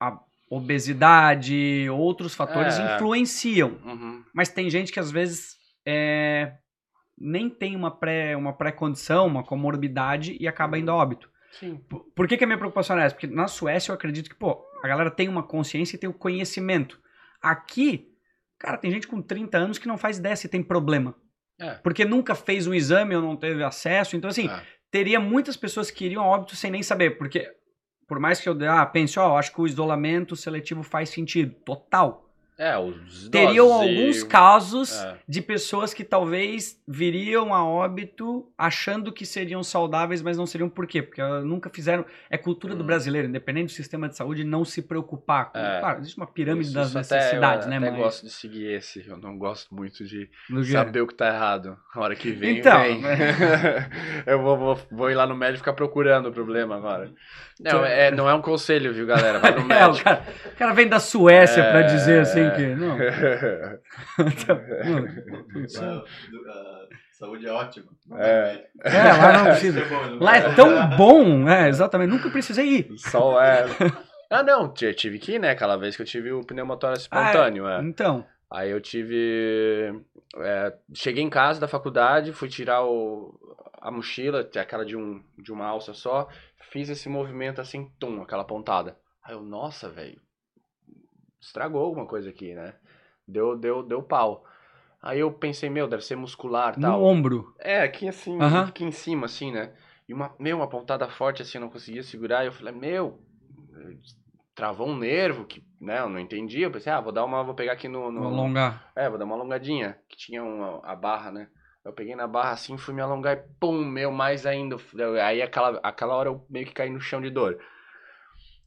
a obesidade, outros fatores É. influenciam. Uhum. Mas tem gente que às vezes é, nem tem uma pré uma pré-condição, uma comorbidade e acaba indo a óbito. Sim. Por, por que, que a minha preocupação é essa? Porque na Suécia eu acredito que, pô, a galera tem uma consciência e tem o conhecimento. Aqui, cara, tem gente com 30 anos que não faz ideia se tem problema. É. Porque nunca fez um exame ou não teve acesso. Então, assim, É. teria muitas pessoas que iriam a óbito sem nem saber. Porque, por mais que eu ah, pense, ó, acho que o isolamento seletivo faz sentido. Total. É, os idosos Teriam e- alguns casos É. de pessoas que talvez viriam a óbito achando que seriam saudáveis, mas não seriam por quê? Porque nunca fizeram. É cultura do Hum. brasileiro, independente do sistema de saúde, não se preocupar. Com, É. Claro, existe uma pirâmide Isso- das isso até- necessidades, eu né? até Mas. gosto de seguir esse. Eu não gosto muito de do saber o que tá errado. A hora que vem, Então, vem. eu vou, vou, vou ir lá no médico ficar procurando o problema agora. Não, é, não é um conselho, viu, galera? Vai no É, o médico. cara, o cara vem da Suécia pra É. dizer assim que. Não, Lá, do- a saúde é ótima. Não É. É, lá não precisa. É bom, não Lá é tão bom, é, exatamente. Nunca precisei ir. Só é. Ah, não, tive que ir, né? Aquela vez que eu tive o pneumotórax Ah, é. espontâneo, é. Então, Aí eu tive. é, cheguei em casa da faculdade, fui tirar o, a mochila, que é aquela de, um, de uma alça só, fiz esse movimento assim, tum, aquela pontada. Aí eu, nossa, velho, estragou alguma coisa aqui, né? Deu, deu, deu pau. Aí eu pensei, meu, deve ser muscular No tal. ombro. É, aqui assim, Aham. aqui em cima, assim, né? E uma, meu, uma pontada forte assim, eu não conseguia segurar. E eu falei, meu, travou um nervo que, né, eu não entendi. Eu pensei, ah, vou dar uma, vou pegar aqui no, no, Vou alongar. é, vou dar uma alongadinha, que tinha uma, a barra, né? Eu peguei na barra assim, fui me alongar e pum, meu, mais ainda. Aí aquela, aquela hora eu meio que caí no chão de dor.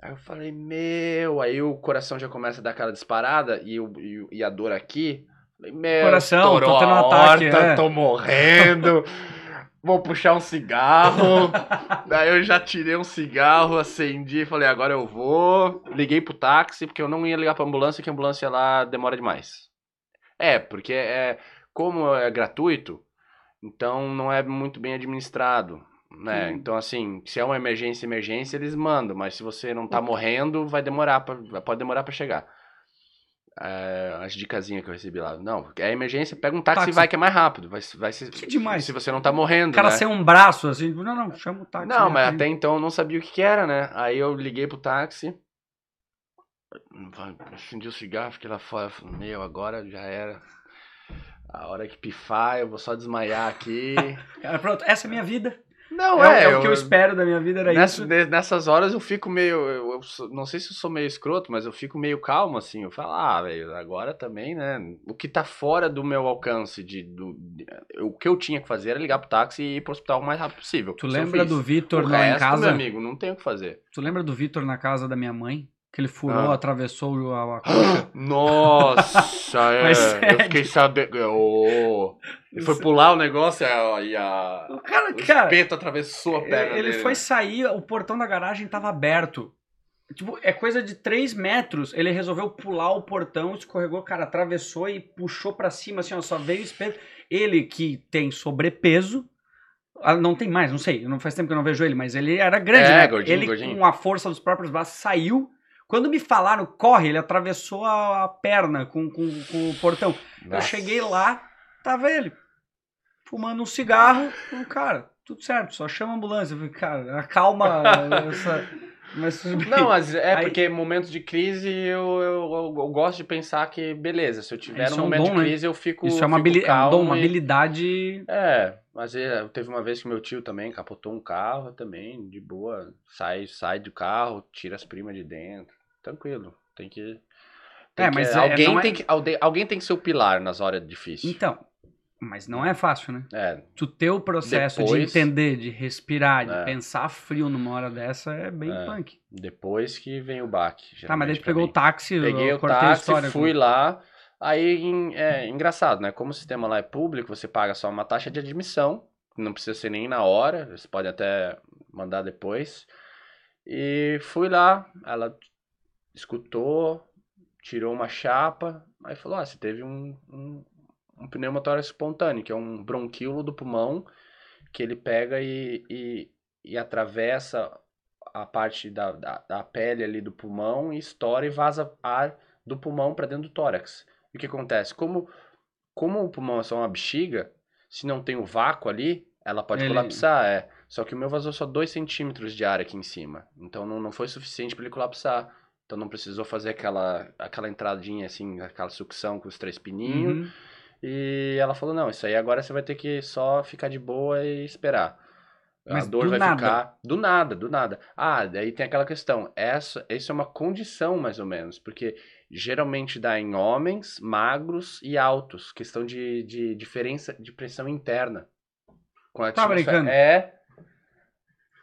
Aí eu falei, meu, aí o coração já começa a dar aquela disparada e, o, e, e a dor aqui. Falei, meu, Coração, tô tendo um ataque, horta, é. tô morrendo. Vou puxar um cigarro. Daí eu já tirei um cigarro, acendi falei, agora eu vou. Liguei pro táxi, porque eu não ia ligar pra ambulância, que a ambulância lá demora demais. É, porque é como é gratuito, então não é muito bem administrado, né? Hum. Então assim, se é uma emergência, emergência, eles mandam, mas se você não tá morrendo, vai demorar, pra, pode demorar pra chegar. É, as dicasinhas que eu recebi lá. Não, é emergência, pega um táxi, Táxi. e vai que é mais rápido. Vai, vai se, Que demais. Se você não tá morrendo, O cara né? sem um braço, assim, não, não, chama o táxi. Não, né, mas até então eu não sabia o que, que era, né? Aí eu liguei pro táxi. Acendi o cigarro, fiquei lá fora. Falei, meu, agora já era. A hora que pifar, eu vou só desmaiar aqui. Cara, pronto, essa é a minha vida. Não, é, é, é o que eu espero da minha vida, era Nessa- isso. de- nessas horas eu fico meio. Eu, eu não sei se eu sou meio escroto, mas eu fico meio calmo, assim. Eu falo, ah, velho, agora também, né? O que tá fora do meu alcance, de, do, de- o que eu tinha que fazer era ligar pro táxi e ir pro hospital o mais rápido possível. Tu lembra do Vitor lá resto, em casa? meu amigo, não tem o que fazer. Tu lembra do Vitor na casa da minha mãe? Que ele furou, Ah. atravessou a, a coxa? Nossa, é. Mas eu fiquei sabendo. Ô, Ele foi pular o negócio e a- e a. O cara, O cara, espeto atravessou a perna ele dele. foi né? sair, o portão da garagem tava aberto. Tipo, é coisa de 3 metros. Ele resolveu pular o portão, escorregou, cara, atravessou e puxou pra cima, assim, ó, só veio espelho. Ele que tem sobrepeso. ah, Não tem mais, não sei. Não faz tempo que eu não vejo ele, mas ele era grande, É, né? gordinho, ele, gordinho. com a força dos próprios braços, saiu. Quando me falaram, corre, ele atravessou a, a perna com, com, com o portão. Eu Nossa. cheguei lá, tava ele fumando um cigarro, um cara, tudo certo, só chama a ambulância. Eu falei, cara, acalma essa. Mas. Não, mas é Aí- porque momentos de crise eu, eu, eu, eu gosto de pensar que, beleza, se eu tiver Isso um é um momento dom, de né? crise, eu fico. Isso é uma, fico é um dom, uma e- habilidade. É, mas é, teve uma vez que meu tio também capotou um carro também, de boa. Sai, sai do carro, tira as primas de dentro. Tranquilo. Tem que. tem É, que- mas é- alguém, não é- tem que, alguém tem que ser o pilar nas horas difíceis. Então, mas não é fácil, né? É, Tu ter o processo de Depois- entender, de respirar, de É. pensar frio numa hora dessa é bem É. punk. depois que vem o baque. Tá, mas daí tu pegou mim. o táxi, Peguei o táxi, fui com- lá. Aí, é engraçado, né? Como o sistema lá é público, você paga só uma taxa de admissão. Não precisa ser nem na hora, você pode até mandar depois. E fui lá, ela escutou, tirou uma chapa, aí falou: Ah, você teve um, um, um pneumotórax espontâneo, que é um bronquíolo do pulmão, que ele pega e, e, e atravessa a parte da, da, da pele ali do pulmão e estoura e vaza ar do pulmão para dentro do tórax. E o que acontece? Como, como o pulmão é só uma bexiga, se não tem o vácuo ali, ela pode Ele- colapsar, é. Só que o meu vazou só 2 centímetros de ar aqui em cima. Então não, não foi suficiente para ele colapsar. Então não precisou fazer aquela, aquela entradinha assim, aquela sucção com os três pininhos. Uhum. E ela falou: não, isso aí agora você vai ter que só ficar de boa e esperar. Mas a dor do vai nada. ficar. Do nada, do nada. Ah, daí tem aquela questão. Essa, isso é uma condição, mais ou menos. Porque geralmente dá em homens magros e altos. Questão de, de diferença de pressão interna. Com a Tá brincando? É.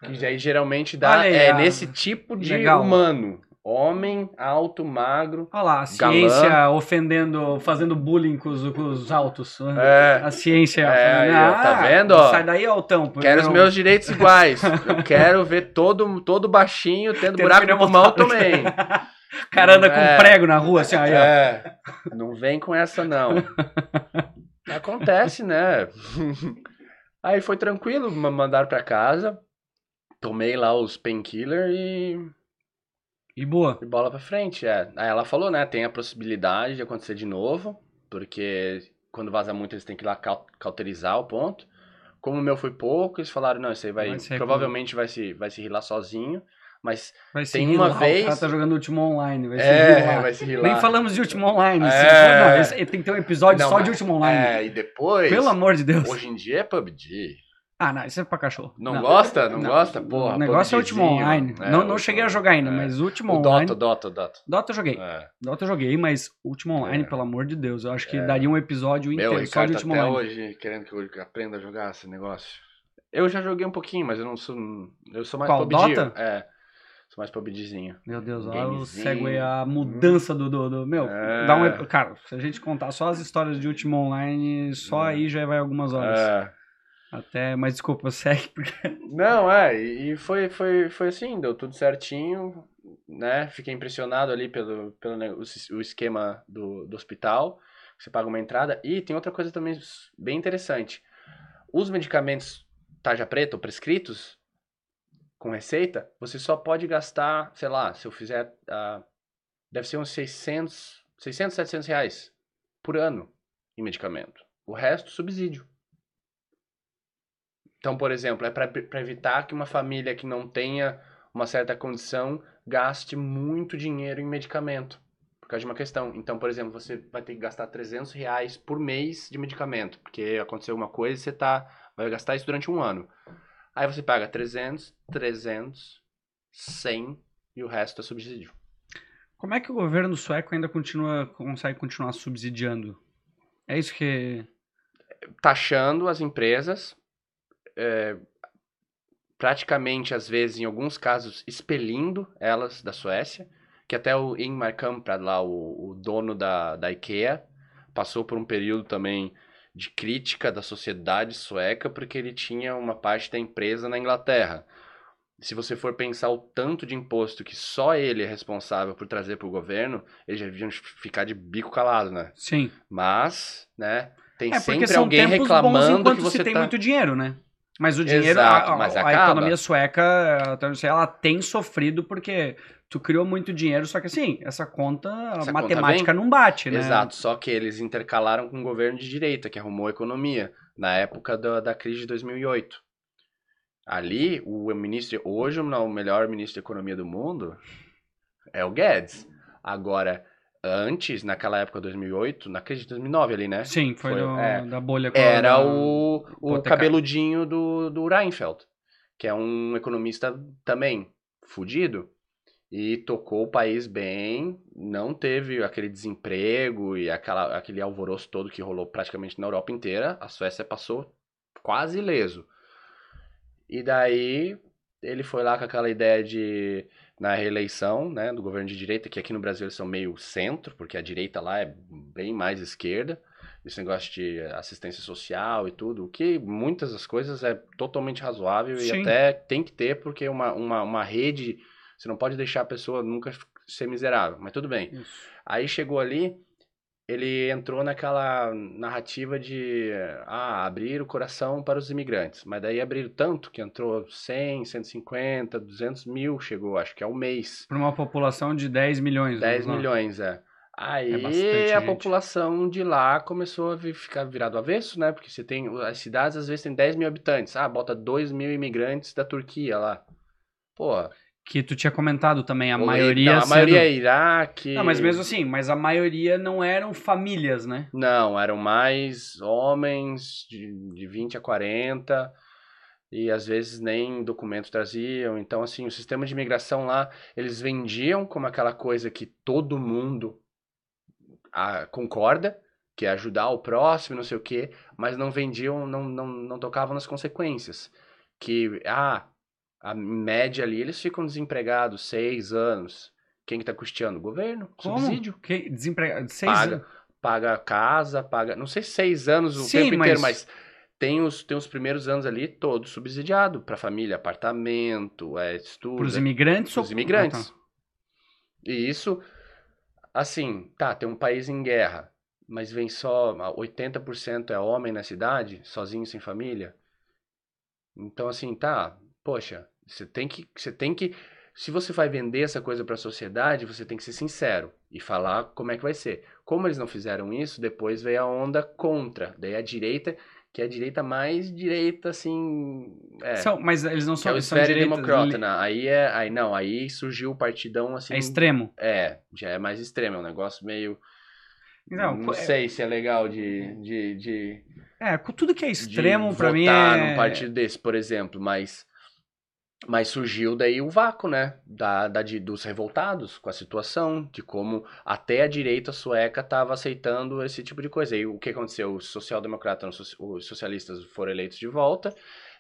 Que aí geralmente dá. Aí, é a- nesse tipo de Legal. humano. Homem, alto, magro. Olha lá, a Galã. ciência ofendendo, fazendo bullying com os, com os altos. É. A ciência. É, tá Ah, vendo, ó? Sai daí, altão. Quero os meus direitos iguais. Eu quero ver todo, todo baixinho tendo Tendo buraco no pulmão pneumotórax. também. Cara anda com É. prego na rua, assim, aí, ó. É, não vem com essa não. Acontece, né? Aí foi tranquilo, me mandaram pra casa. Tomei lá os painkiller e, E boa. e bola pra frente. É. Aí ela falou, né? Tem a possibilidade de acontecer de novo. porque quando vaza muito eles têm que ir lá cau- cauterizar o ponto. Como o meu foi pouco, eles falaram, não, isso aí vai, Vai se provavelmente vai se, vai se rilar sozinho, mas Vai Tem uma lá, vez- O cara tá jogando Ultimo Online. Vai é, lá. vai se rilar. Nem falamos de Ultimo Online. É. assim, não, tem que ter um episódio Não, só mas- de Ultimo Online. É, e depois, Pelo amor de Deus. hoje em dia é PUBG. Ah, não, isso é pra cachorro. Não, gosta? Não, gosta? Porra, O negócio é Ultimo PUBGzinho. Online. É, não, não cheguei a jogar ainda, é. mas O Online. Dota, Dota, Dota. Dota eu joguei. É. Dota eu joguei, mas Ultimo Online, É. pelo amor de Deus, eu acho que É. daria um episódio Meu, o inteiro só de Ultimo até Online. hoje querendo que eu aprenda a jogar esse negócio. Eu já joguei um pouquinho, mas eu não sou. Eu sou mais Qual, PUBG. Dota? É. Sou mais PUBGzinho. Meu Deus, olha o segue a mudança do, do, do- Meu, É. dá um. Cara, se a gente contar só as histórias de Ultimo Online, só É. aí já vai algumas horas. É. Até, mas desculpa, segue, porque. Não, é, e foi, foi, foi assim, deu tudo certinho, né? Fiquei impressionado ali pelo, pelo o, esquema do, do hospital. Você paga uma entrada. E tem outra coisa também bem interessante. Os medicamentos tarja preta ou prescritos, com receita, você só pode gastar, sei lá, se eu fizer. deve ser uns 600, 600, 700 reais por ano em medicamento. O resto, subsídio. Então, por exemplo, é para evitar que uma família que não tenha uma certa condição gaste muito dinheiro em medicamento. Por causa de uma questão. Então, por exemplo, você vai ter que gastar 300 reais por mês de medicamento. Porque aconteceu alguma coisa e você tá, vai gastar isso durante um ano. Aí você paga 300, 300, 100 e o resto é subsídio. Como é que o governo sueco ainda continua, consegue continuar subsidiando? É isso que. taxando as empresas, é, praticamente, às vezes, em alguns casos, expelindo elas da Suécia, que até o Ingmar Kamprad, lá, o, o dono da, da IKEA, passou por um período também de crítica da sociedade sueca, porque ele tinha uma parte da empresa na Inglaterra. Se você for pensar o tanto de imposto que só ele é responsável por trazer para o governo, eles já deviam ficar de bico calado, né? Sim. Mas, né, tem É sempre alguém tempos bons reclamando enquanto que você se tem tá... muito dinheiro, né? Mas o dinheiro, Exato, a, mas a economia sueca, ela tem sofrido porque tu criou muito dinheiro, só que assim, essa conta, Essa matemática conta não bate, né? Exato, só que eles intercalaram com o governo de direita, que arrumou a economia, na época da, da crise de 2008. Ali, o ministro, hoje o melhor ministro da economia do mundo é o Guedes. Agora, antes, naquela época de 2008, na crise de 2009 ali, né? Sim, foi, Foi, do- é. da bolha. Era da- o, o cabeludinho do, do Reinfeldt, que é um economista também fudido. E tocou o país bem, não teve aquele desemprego e aquela, aquele alvoroço todo que rolou praticamente na Europa inteira. A Suécia passou quase ileso. E daí ele foi lá com aquela ideia de, na reeleição né, do governo de direita, que aqui no Brasil eles são meio centro, porque a direita lá é bem mais esquerda esse negócio de assistência social e tudo, o que muitas das coisas é totalmente razoável Sim. e até tem que ter, porque uma, uma, uma rede, você não pode deixar a pessoa nunca ser miserável, mas tudo bem. Isso. Aí chegou ali, ele entrou naquela narrativa de ah, abrir o coração para os imigrantes, mas daí abriram tanto que entrou 100, 150, 200 mil, chegou, acho que é o mês. Para uma população de 10 milhões. 10 não? milhões, é. Aí É bastante a gente. população de lá começou a ficar virado avesso, né? Porque você tem. As cidades às vezes tem 10 mil habitantes. Ah, bota 2 mil imigrantes da Turquia lá. Pô, Que tu tinha comentado também, a ou- maioria não, a sendo... maioria é Iraque. Não, mas mesmo assim, mas a maioria não eram famílias, né? Não, eram mais homens de, de 20 a 40 e às vezes nem documentos traziam. Então, assim, o sistema de imigração lá, eles vendiam como aquela coisa que todo mundo ah, concorda, que é ajudar o próximo, não sei o quê, mas não vendiam, não, não, não tocavam nas consequências. Que, ah, a média ali, eles ficam desempregados seis anos. Quem que tá custeando? O governo, Como? subsídio Que desempregado. Seis paga, anos. paga casa, paga. Não sei se seis anos o Sim, tempo inteiro, mas- mas tem os, tem os primeiros anos ali todos subsidiado para família, apartamento, é, estudo. Para os imigrantes Os ou- imigrantes. Ah, tá. E isso, assim, tá, tem um país em guerra, mas vem só 80% é homem na cidade, sozinho, sem família. Então, assim, tá, poxa, você tem que, você tem que se você vai vender essa coisa para a sociedade, você tem que ser sincero e falar como é que vai ser. Como eles não fizeram isso, depois veio a onda contra. Daí a direita, que é a direita mais direita, assim. É, São, mas eles não que é são, o são esfera direitas, democrata, li- né? Aí é. Aí não, aí surgiu o partidão assim. É extremo. É, já é mais extremo, é um negócio meio. Não, Não, é- sei se é legal de. de, de É, com tudo que é extremo, pra mim votar é. num partido desse, por exemplo, mas mas surgiu daí o vácuo, né, da, da de- dos revoltados com a situação, de como até a direita sueca estava aceitando esse tipo de coisa. E o que aconteceu? Os social-democratas, os so- os socialistas foram eleitos de volta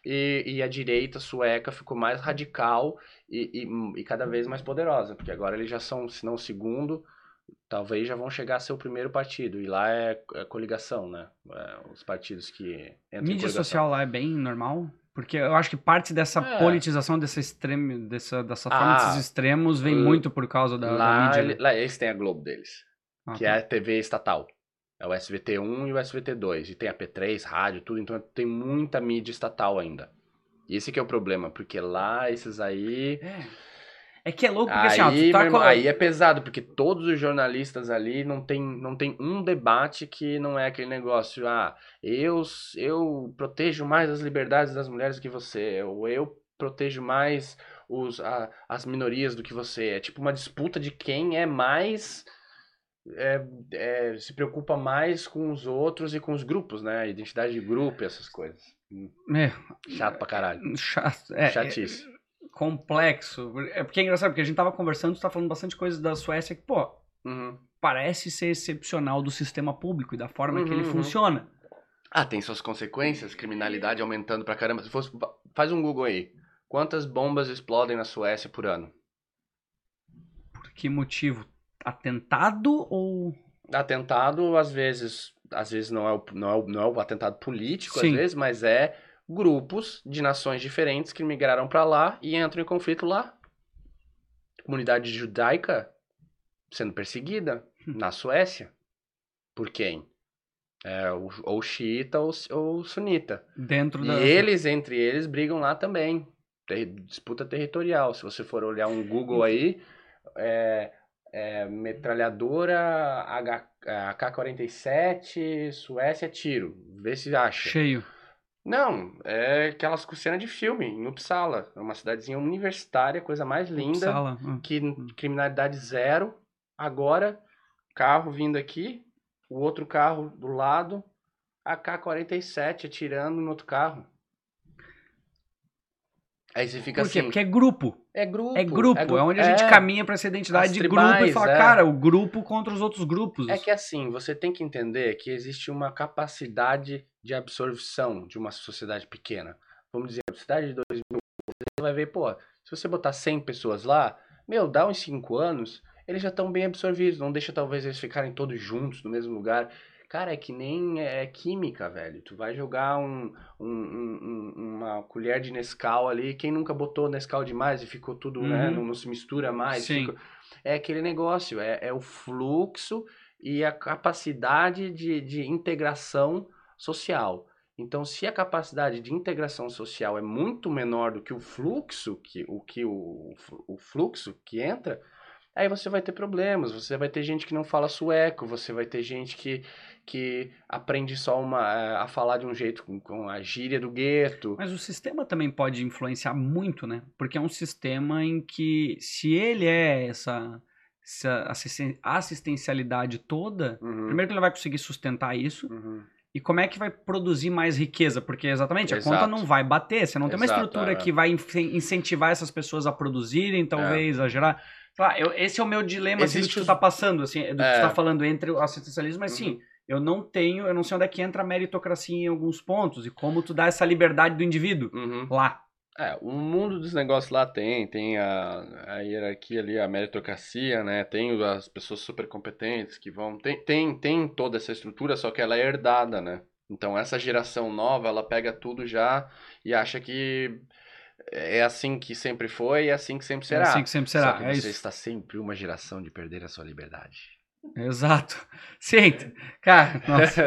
e, e a direita sueca ficou mais radical e, e, e cada vez mais poderosa, porque agora eles já são, se não o segundo, talvez já vão chegar a ser o primeiro partido. E lá é, é coligação, né? É, os partidos que Mídia social lá é bem normal? Porque eu acho que parte dessa É. politização, dessa extremo, dessa, dessa forma Ah, desses extremos, vem l- muito por causa da, da Lá, mídia. ele- né? lá eles têm a Globo deles, Ah, que tá. é a TV estatal. É o SVT1 e o SVT2. E tem a P3, rádio, tudo. Então tem muita mídia estatal ainda. E esse que é o problema, porque lá esses aí. É. É que é louco, porque Aí, assim, ó, tá irmão, com- aí é pesado, porque todos os jornalistas ali não tem, não tem um debate que não é aquele negócio, ah, eu, eu protejo mais as liberdades das mulheres do que você, ou eu protejo mais os, a- as minorias do que você. É tipo uma disputa de quem é mais. é, é, se preocupa mais com os outros e com os grupos, né? A identidade de grupo e essas coisas. É, Chato pra caralho. chato, é, Chatice. Complexo. É porque é engraçado, porque a gente tava conversando, tu tá falando bastante coisa da Suécia que, pô, Uhum. parece ser excepcional do sistema público e da forma que ele Uhum, uhum. funciona. Ah, tem suas consequências, criminalidade aumentando pra caramba. Se fosse, faz um Google aí. Quantas bombas explodem na Suécia por ano? Por que motivo? Atentado ou. Atentado, às vezes, às vezes não é o, não é o, não é o atentado político, Sim. às vezes, mas é grupos de nações diferentes que migraram pra lá e entram em conflito lá. Comunidade judaica sendo perseguida na Suécia. Por quem? É, ou, xiita ou, ou sunita. Dentro E da. eles, entre eles, brigam lá também. Ter- disputa territorial. Se você for olhar um Google aí, é, é metralhadora H- AK-47, Suécia, tiro. Vê se acha. Cheio. Não, é aquelas cenas de filme, em Uppsala. É uma cidadezinha universitária, coisa mais linda. Sala. ah. Que criminalidade zero. Agora, carro vindo aqui, o outro carro do lado, AK-47 atirando no outro carro. Aí você fica Por quê? assim. Porque é grupo. É grupo. É grupo. É, gru- onde a gente é. caminha pra essa identidade As de grupo e tribais, fala, é. cara, o grupo contra os outros grupos. É que assim, você tem que entender que existe uma capacidade de absorção de uma sociedade pequena. Vamos dizer, a cidade de 2000, você vai ver, pô, se você botar 100 pessoas lá, meu, dá uns 5 anos, eles já estão bem absorvidos, não deixa talvez eles ficarem todos juntos no mesmo lugar. Cara, é que nem é química, velho. Tu vai jogar um, um- um- um- uma colher de Nescau ali, quem nunca botou Nescau demais e ficou tudo, né, Uhum. não, não se mistura mais. Sim. fica- É aquele negócio, é, é o fluxo e a capacidade de, de integração social. Então, se a capacidade de integração social é muito menor do que o fluxo, que, o que o, o fluxo que entra, aí você vai ter problemas. Você vai ter gente que não fala sueco, você vai ter gente que, que aprende só uma, eh, a falar de um jeito com, com a gíria do gueto. Mas o sistema também pode influenciar muito, né? Porque é um sistema em que, se ele é essa, essa assisten- assistencialidade toda, Uhum, primeiro que ele vai conseguir sustentar isso, uhum. e como é que vai produzir mais riqueza? Porque exatamente, a Exato. conta não vai bater, você não tem uma estrutura é. que vai incentivar essas pessoas a produzirem, talvez, a gerar... Sei lá, eu- esse é o meu dilema, assim, do que tu os- tá passando, assim, do que É. tu tá falando entre o assistencialismo, mas sim, Uhum. Eu não tenho, eu não sei onde é que entra a meritocracia em alguns pontos, e como tu dá essa liberdade do indivíduo Uhum. lá. É, o mundo dos negócios lá tem, tem a, a hierarquia ali, a meritocracia, né? Tem as pessoas super competentes que vão. Tem, tem, tem toda essa estrutura, só que ela é herdada, né? Então essa geração nova, ela pega tudo já e acha que é assim que sempre foi e é assim que sempre será. É assim que sempre será, Só que é você isso. está sempre uma geração de perder a sua liberdade. Exato. Sim, cara, nossa,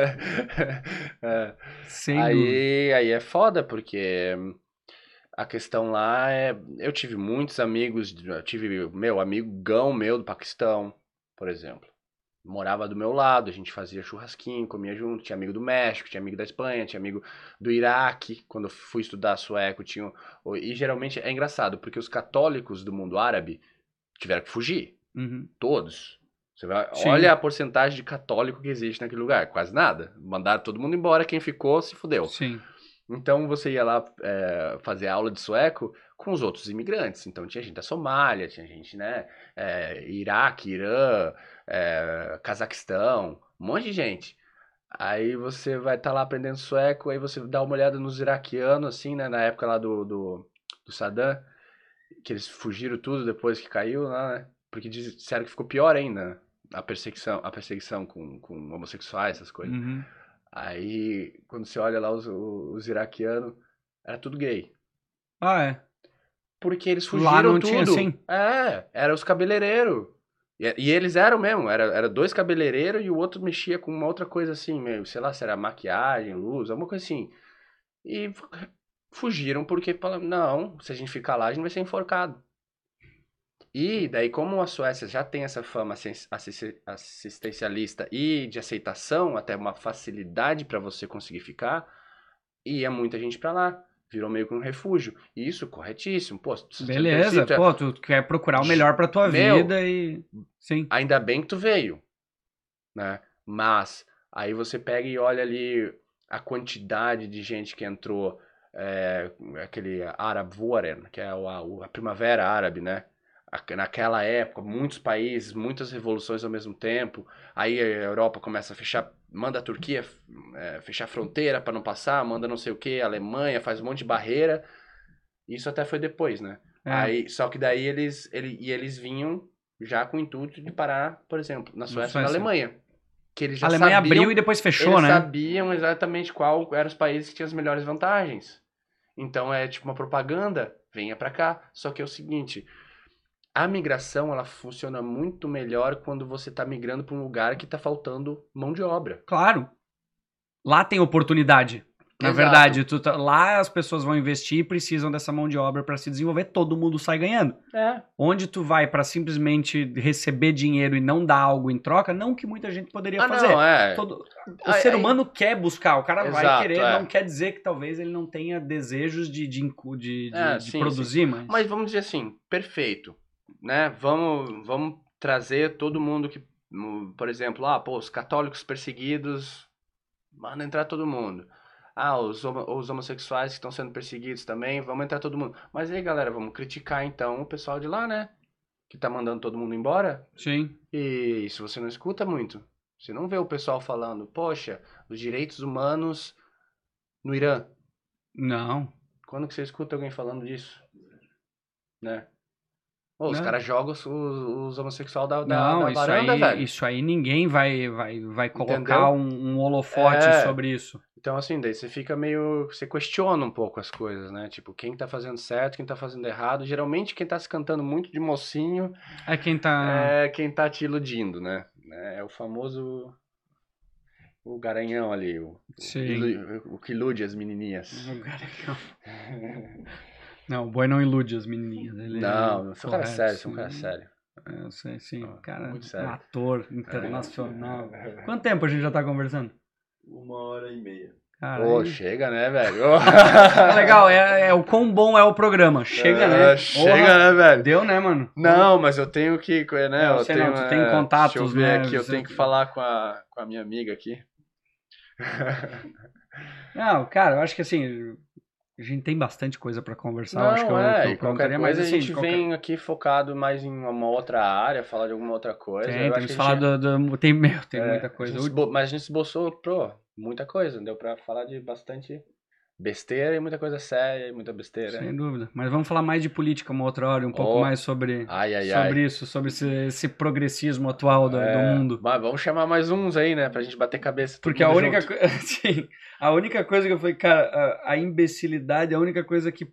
É. sem dúvida. Aí, aí é foda, porque a questão lá é. Eu tive muitos amigos, eu tive meu amigão meu do Paquistão, por exemplo. Morava do meu lado, a gente fazia churrasquinho, comia junto, tinha amigo do México, tinha amigo da Espanha, tinha amigo do Iraque. Quando eu fui estudar sueco, tinha. E geralmente é engraçado, porque os católicos do mundo árabe tiveram que fugir. Uhum. Todos. Você vai, Sim. olha a porcentagem de católico que existe naquele lugar. Quase nada. Mandaram todo mundo embora, quem ficou se fudeu. Sim. Então você ia lá é, fazer aula de sueco com os outros imigrantes. Então tinha gente da Somália, tinha gente, né? É, Iraque, Irã, é, Cazaquistão, um monte de gente. Aí você vai estar lá aprendendo sueco, aí você dá uma olhada nos iraquianos, assim, né? Na época lá do, do, do Saddam, que eles fugiram tudo depois que caiu lá, né? Porque disseram que ficou pior ainda, né? A perseguição, a perseguição com, com homossexuais, essas coisas. Uhum. Aí, quando você olha lá os, os iraquianos, era tudo gay. Ah, é. Porque eles Lá fugiram não tudo. tinha assim? É, era os cabeleireiros. E, e eles eram mesmo, era, era dois cabeleireiros e o outro mexia com uma outra coisa assim, meio, sei lá, se era maquiagem, luz, alguma coisa assim. E fu- fugiram porque falaram, não, se a gente ficar lá, a gente vai ser enforcado. E daí, como a Suécia já tem essa fama assis- assis- assistencialista e de aceitação, até uma facilidade para você conseguir ficar, ia muita gente para lá. Virou meio que um refúgio. E isso, corretíssimo. Pô, Beleza, precisa- pô, tu quer procurar o melhor pra tua Meu. vida e. Sim. ainda bem que tu veio, né? Mas aí você pega e olha ali a quantidade de gente que entrou, é, aquele Arab Warren, que é a, a primavera árabe, né? A- Naquela época, muitos países, muitas revoluções ao mesmo tempo. Aí a Europa começa a fechar, manda a Turquia é, fechar fronteira para não passar, manda não sei o que, a Alemanha faz um monte de barreira. Isso até foi depois, né? É. Aí, só que daí eles, ele, e eles vinham já com o intuito de parar, por exemplo, na Suécia e na. Alemanha. Que eles já a Alemanha sabiam, abriu e depois fechou, eles né? sabiam exatamente qual eram os países que tinham as melhores vantagens. Então é tipo uma propaganda, venha pra cá. Só que é o seguinte, a migração ela funciona muito melhor quando você tá migrando para um lugar que tá faltando mão de obra. Claro. Lá tem oportunidade. Na Exato. verdade, tá- lá as pessoas vão investir e precisam dessa mão de obra pra se desenvolver, todo mundo sai ganhando. É. Onde tu vai pra simplesmente receber dinheiro e não dar algo em troca, não que muita gente poderia Ah, fazer. não, é. Todo- o Aí- ser aí- humano quer buscar, o cara vai Exato, querer, é. não quer dizer que talvez ele não tenha desejos de, de, de, de- É, de sim, produzir, mas... Mas vamos dizer assim, perfeito, né? Vamos, vamos trazer todo mundo que, por exemplo, ah, pô, os católicos perseguidos, manda entrar todo mundo. Ah, os, os homossexuais que estão sendo perseguidos também, vamos entrar todo mundo. Mas aí, galera, vamos criticar então o pessoal de lá, né? Que tá mandando todo mundo embora. Sim. E isso você não escuta muito. Você não vê o pessoal falando, poxa, os direitos humanos no Irã. Não. Quando que você escuta alguém falando disso? Né? Ô, os Não. caras jogam os, os homossexuais da, da, não, da isso, varanda, aí, velho. isso aí ninguém vai, vai, vai colocar um, um holofote É. sobre isso. Então, assim, daí você fica meio. Você questiona um pouco as coisas, né? Tipo, quem tá fazendo certo, quem tá fazendo errado. Geralmente, quem tá se cantando muito de mocinho É quem tá. é quem tá te iludindo, né? É o famoso. O garanhão ali, o, Sim. o que ilude as menininhas. Não, o boi não ilude as menininhas. Ele Não, é eu sou um cara sério, sou um cara sério. É, Eu sei, sim. Ah, Cara, muito um sério. ator internacional. Quanto tempo a gente já tá conversando? Uma hora e meia. Cara, Ô, aí- chega, né, velho? Legal, é, é o quão bom é o programa. Chega, né? É, Chega, Porra, né, velho? Deu, né, mano? Não, mas eu tenho que, né? É, eu eu sei tenho, não, tu tem é, contatos, deixa eu ver né, aqui, eu tenho que falar com a, com a minha amiga aqui. Não, cara, eu acho que assim, a gente tem bastante coisa pra conversar. eu acho que eu, é, eu qualquer mas, a assim, gente qualquer- vem aqui focado mais em uma outra área, falar de alguma outra coisa. Tem, temos a gente- do, do- Tem, meu, tem é, muita a coisa. Eu- esbo- mas a gente esboçou, pô, muita coisa. Deu pra falar de bastante besteira e muita coisa séria e muita besteira. Sem dúvida. Mas vamos falar mais de política uma outra hora, um pouco Oh. mais sobre, Ai, ai, sobre ai. isso, sobre esse, esse progressismo atual do, do É, mundo. Mas vamos chamar mais uns aí, né? Pra gente bater cabeça. Porque a única, co- sim, a única coisa que eu falei, cara, a, a imbecilidade é a única coisa que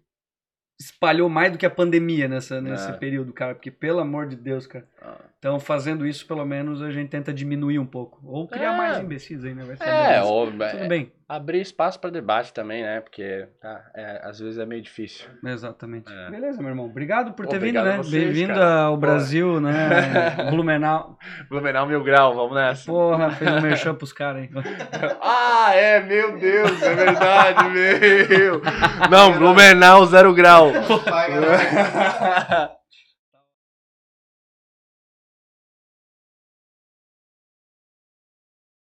espalhou mais do que a pandemia nessa, nesse É. período, cara. Porque, pelo amor de Deus, cara. Ah. Então, fazendo isso, pelo menos, a gente tenta diminuir um pouco. Ou criar É. mais imbecis aí, né? Vai saber, É, ou, Tudo é, bem. abrir espaço para debate também, né? Porque tá, é, às vezes é meio difícil. Exatamente. É. Beleza, meu irmão. Obrigado por ter Obrigado vindo, a né? Bem-vindo ao Pô. Brasil, né? Blumenau. Blumenau Mil Grau, vamos nessa. Porra, fez um merchan pros caras aí. Ah, é, meu Deus, é verdade, meu. Não, Blumenau Zero Grau.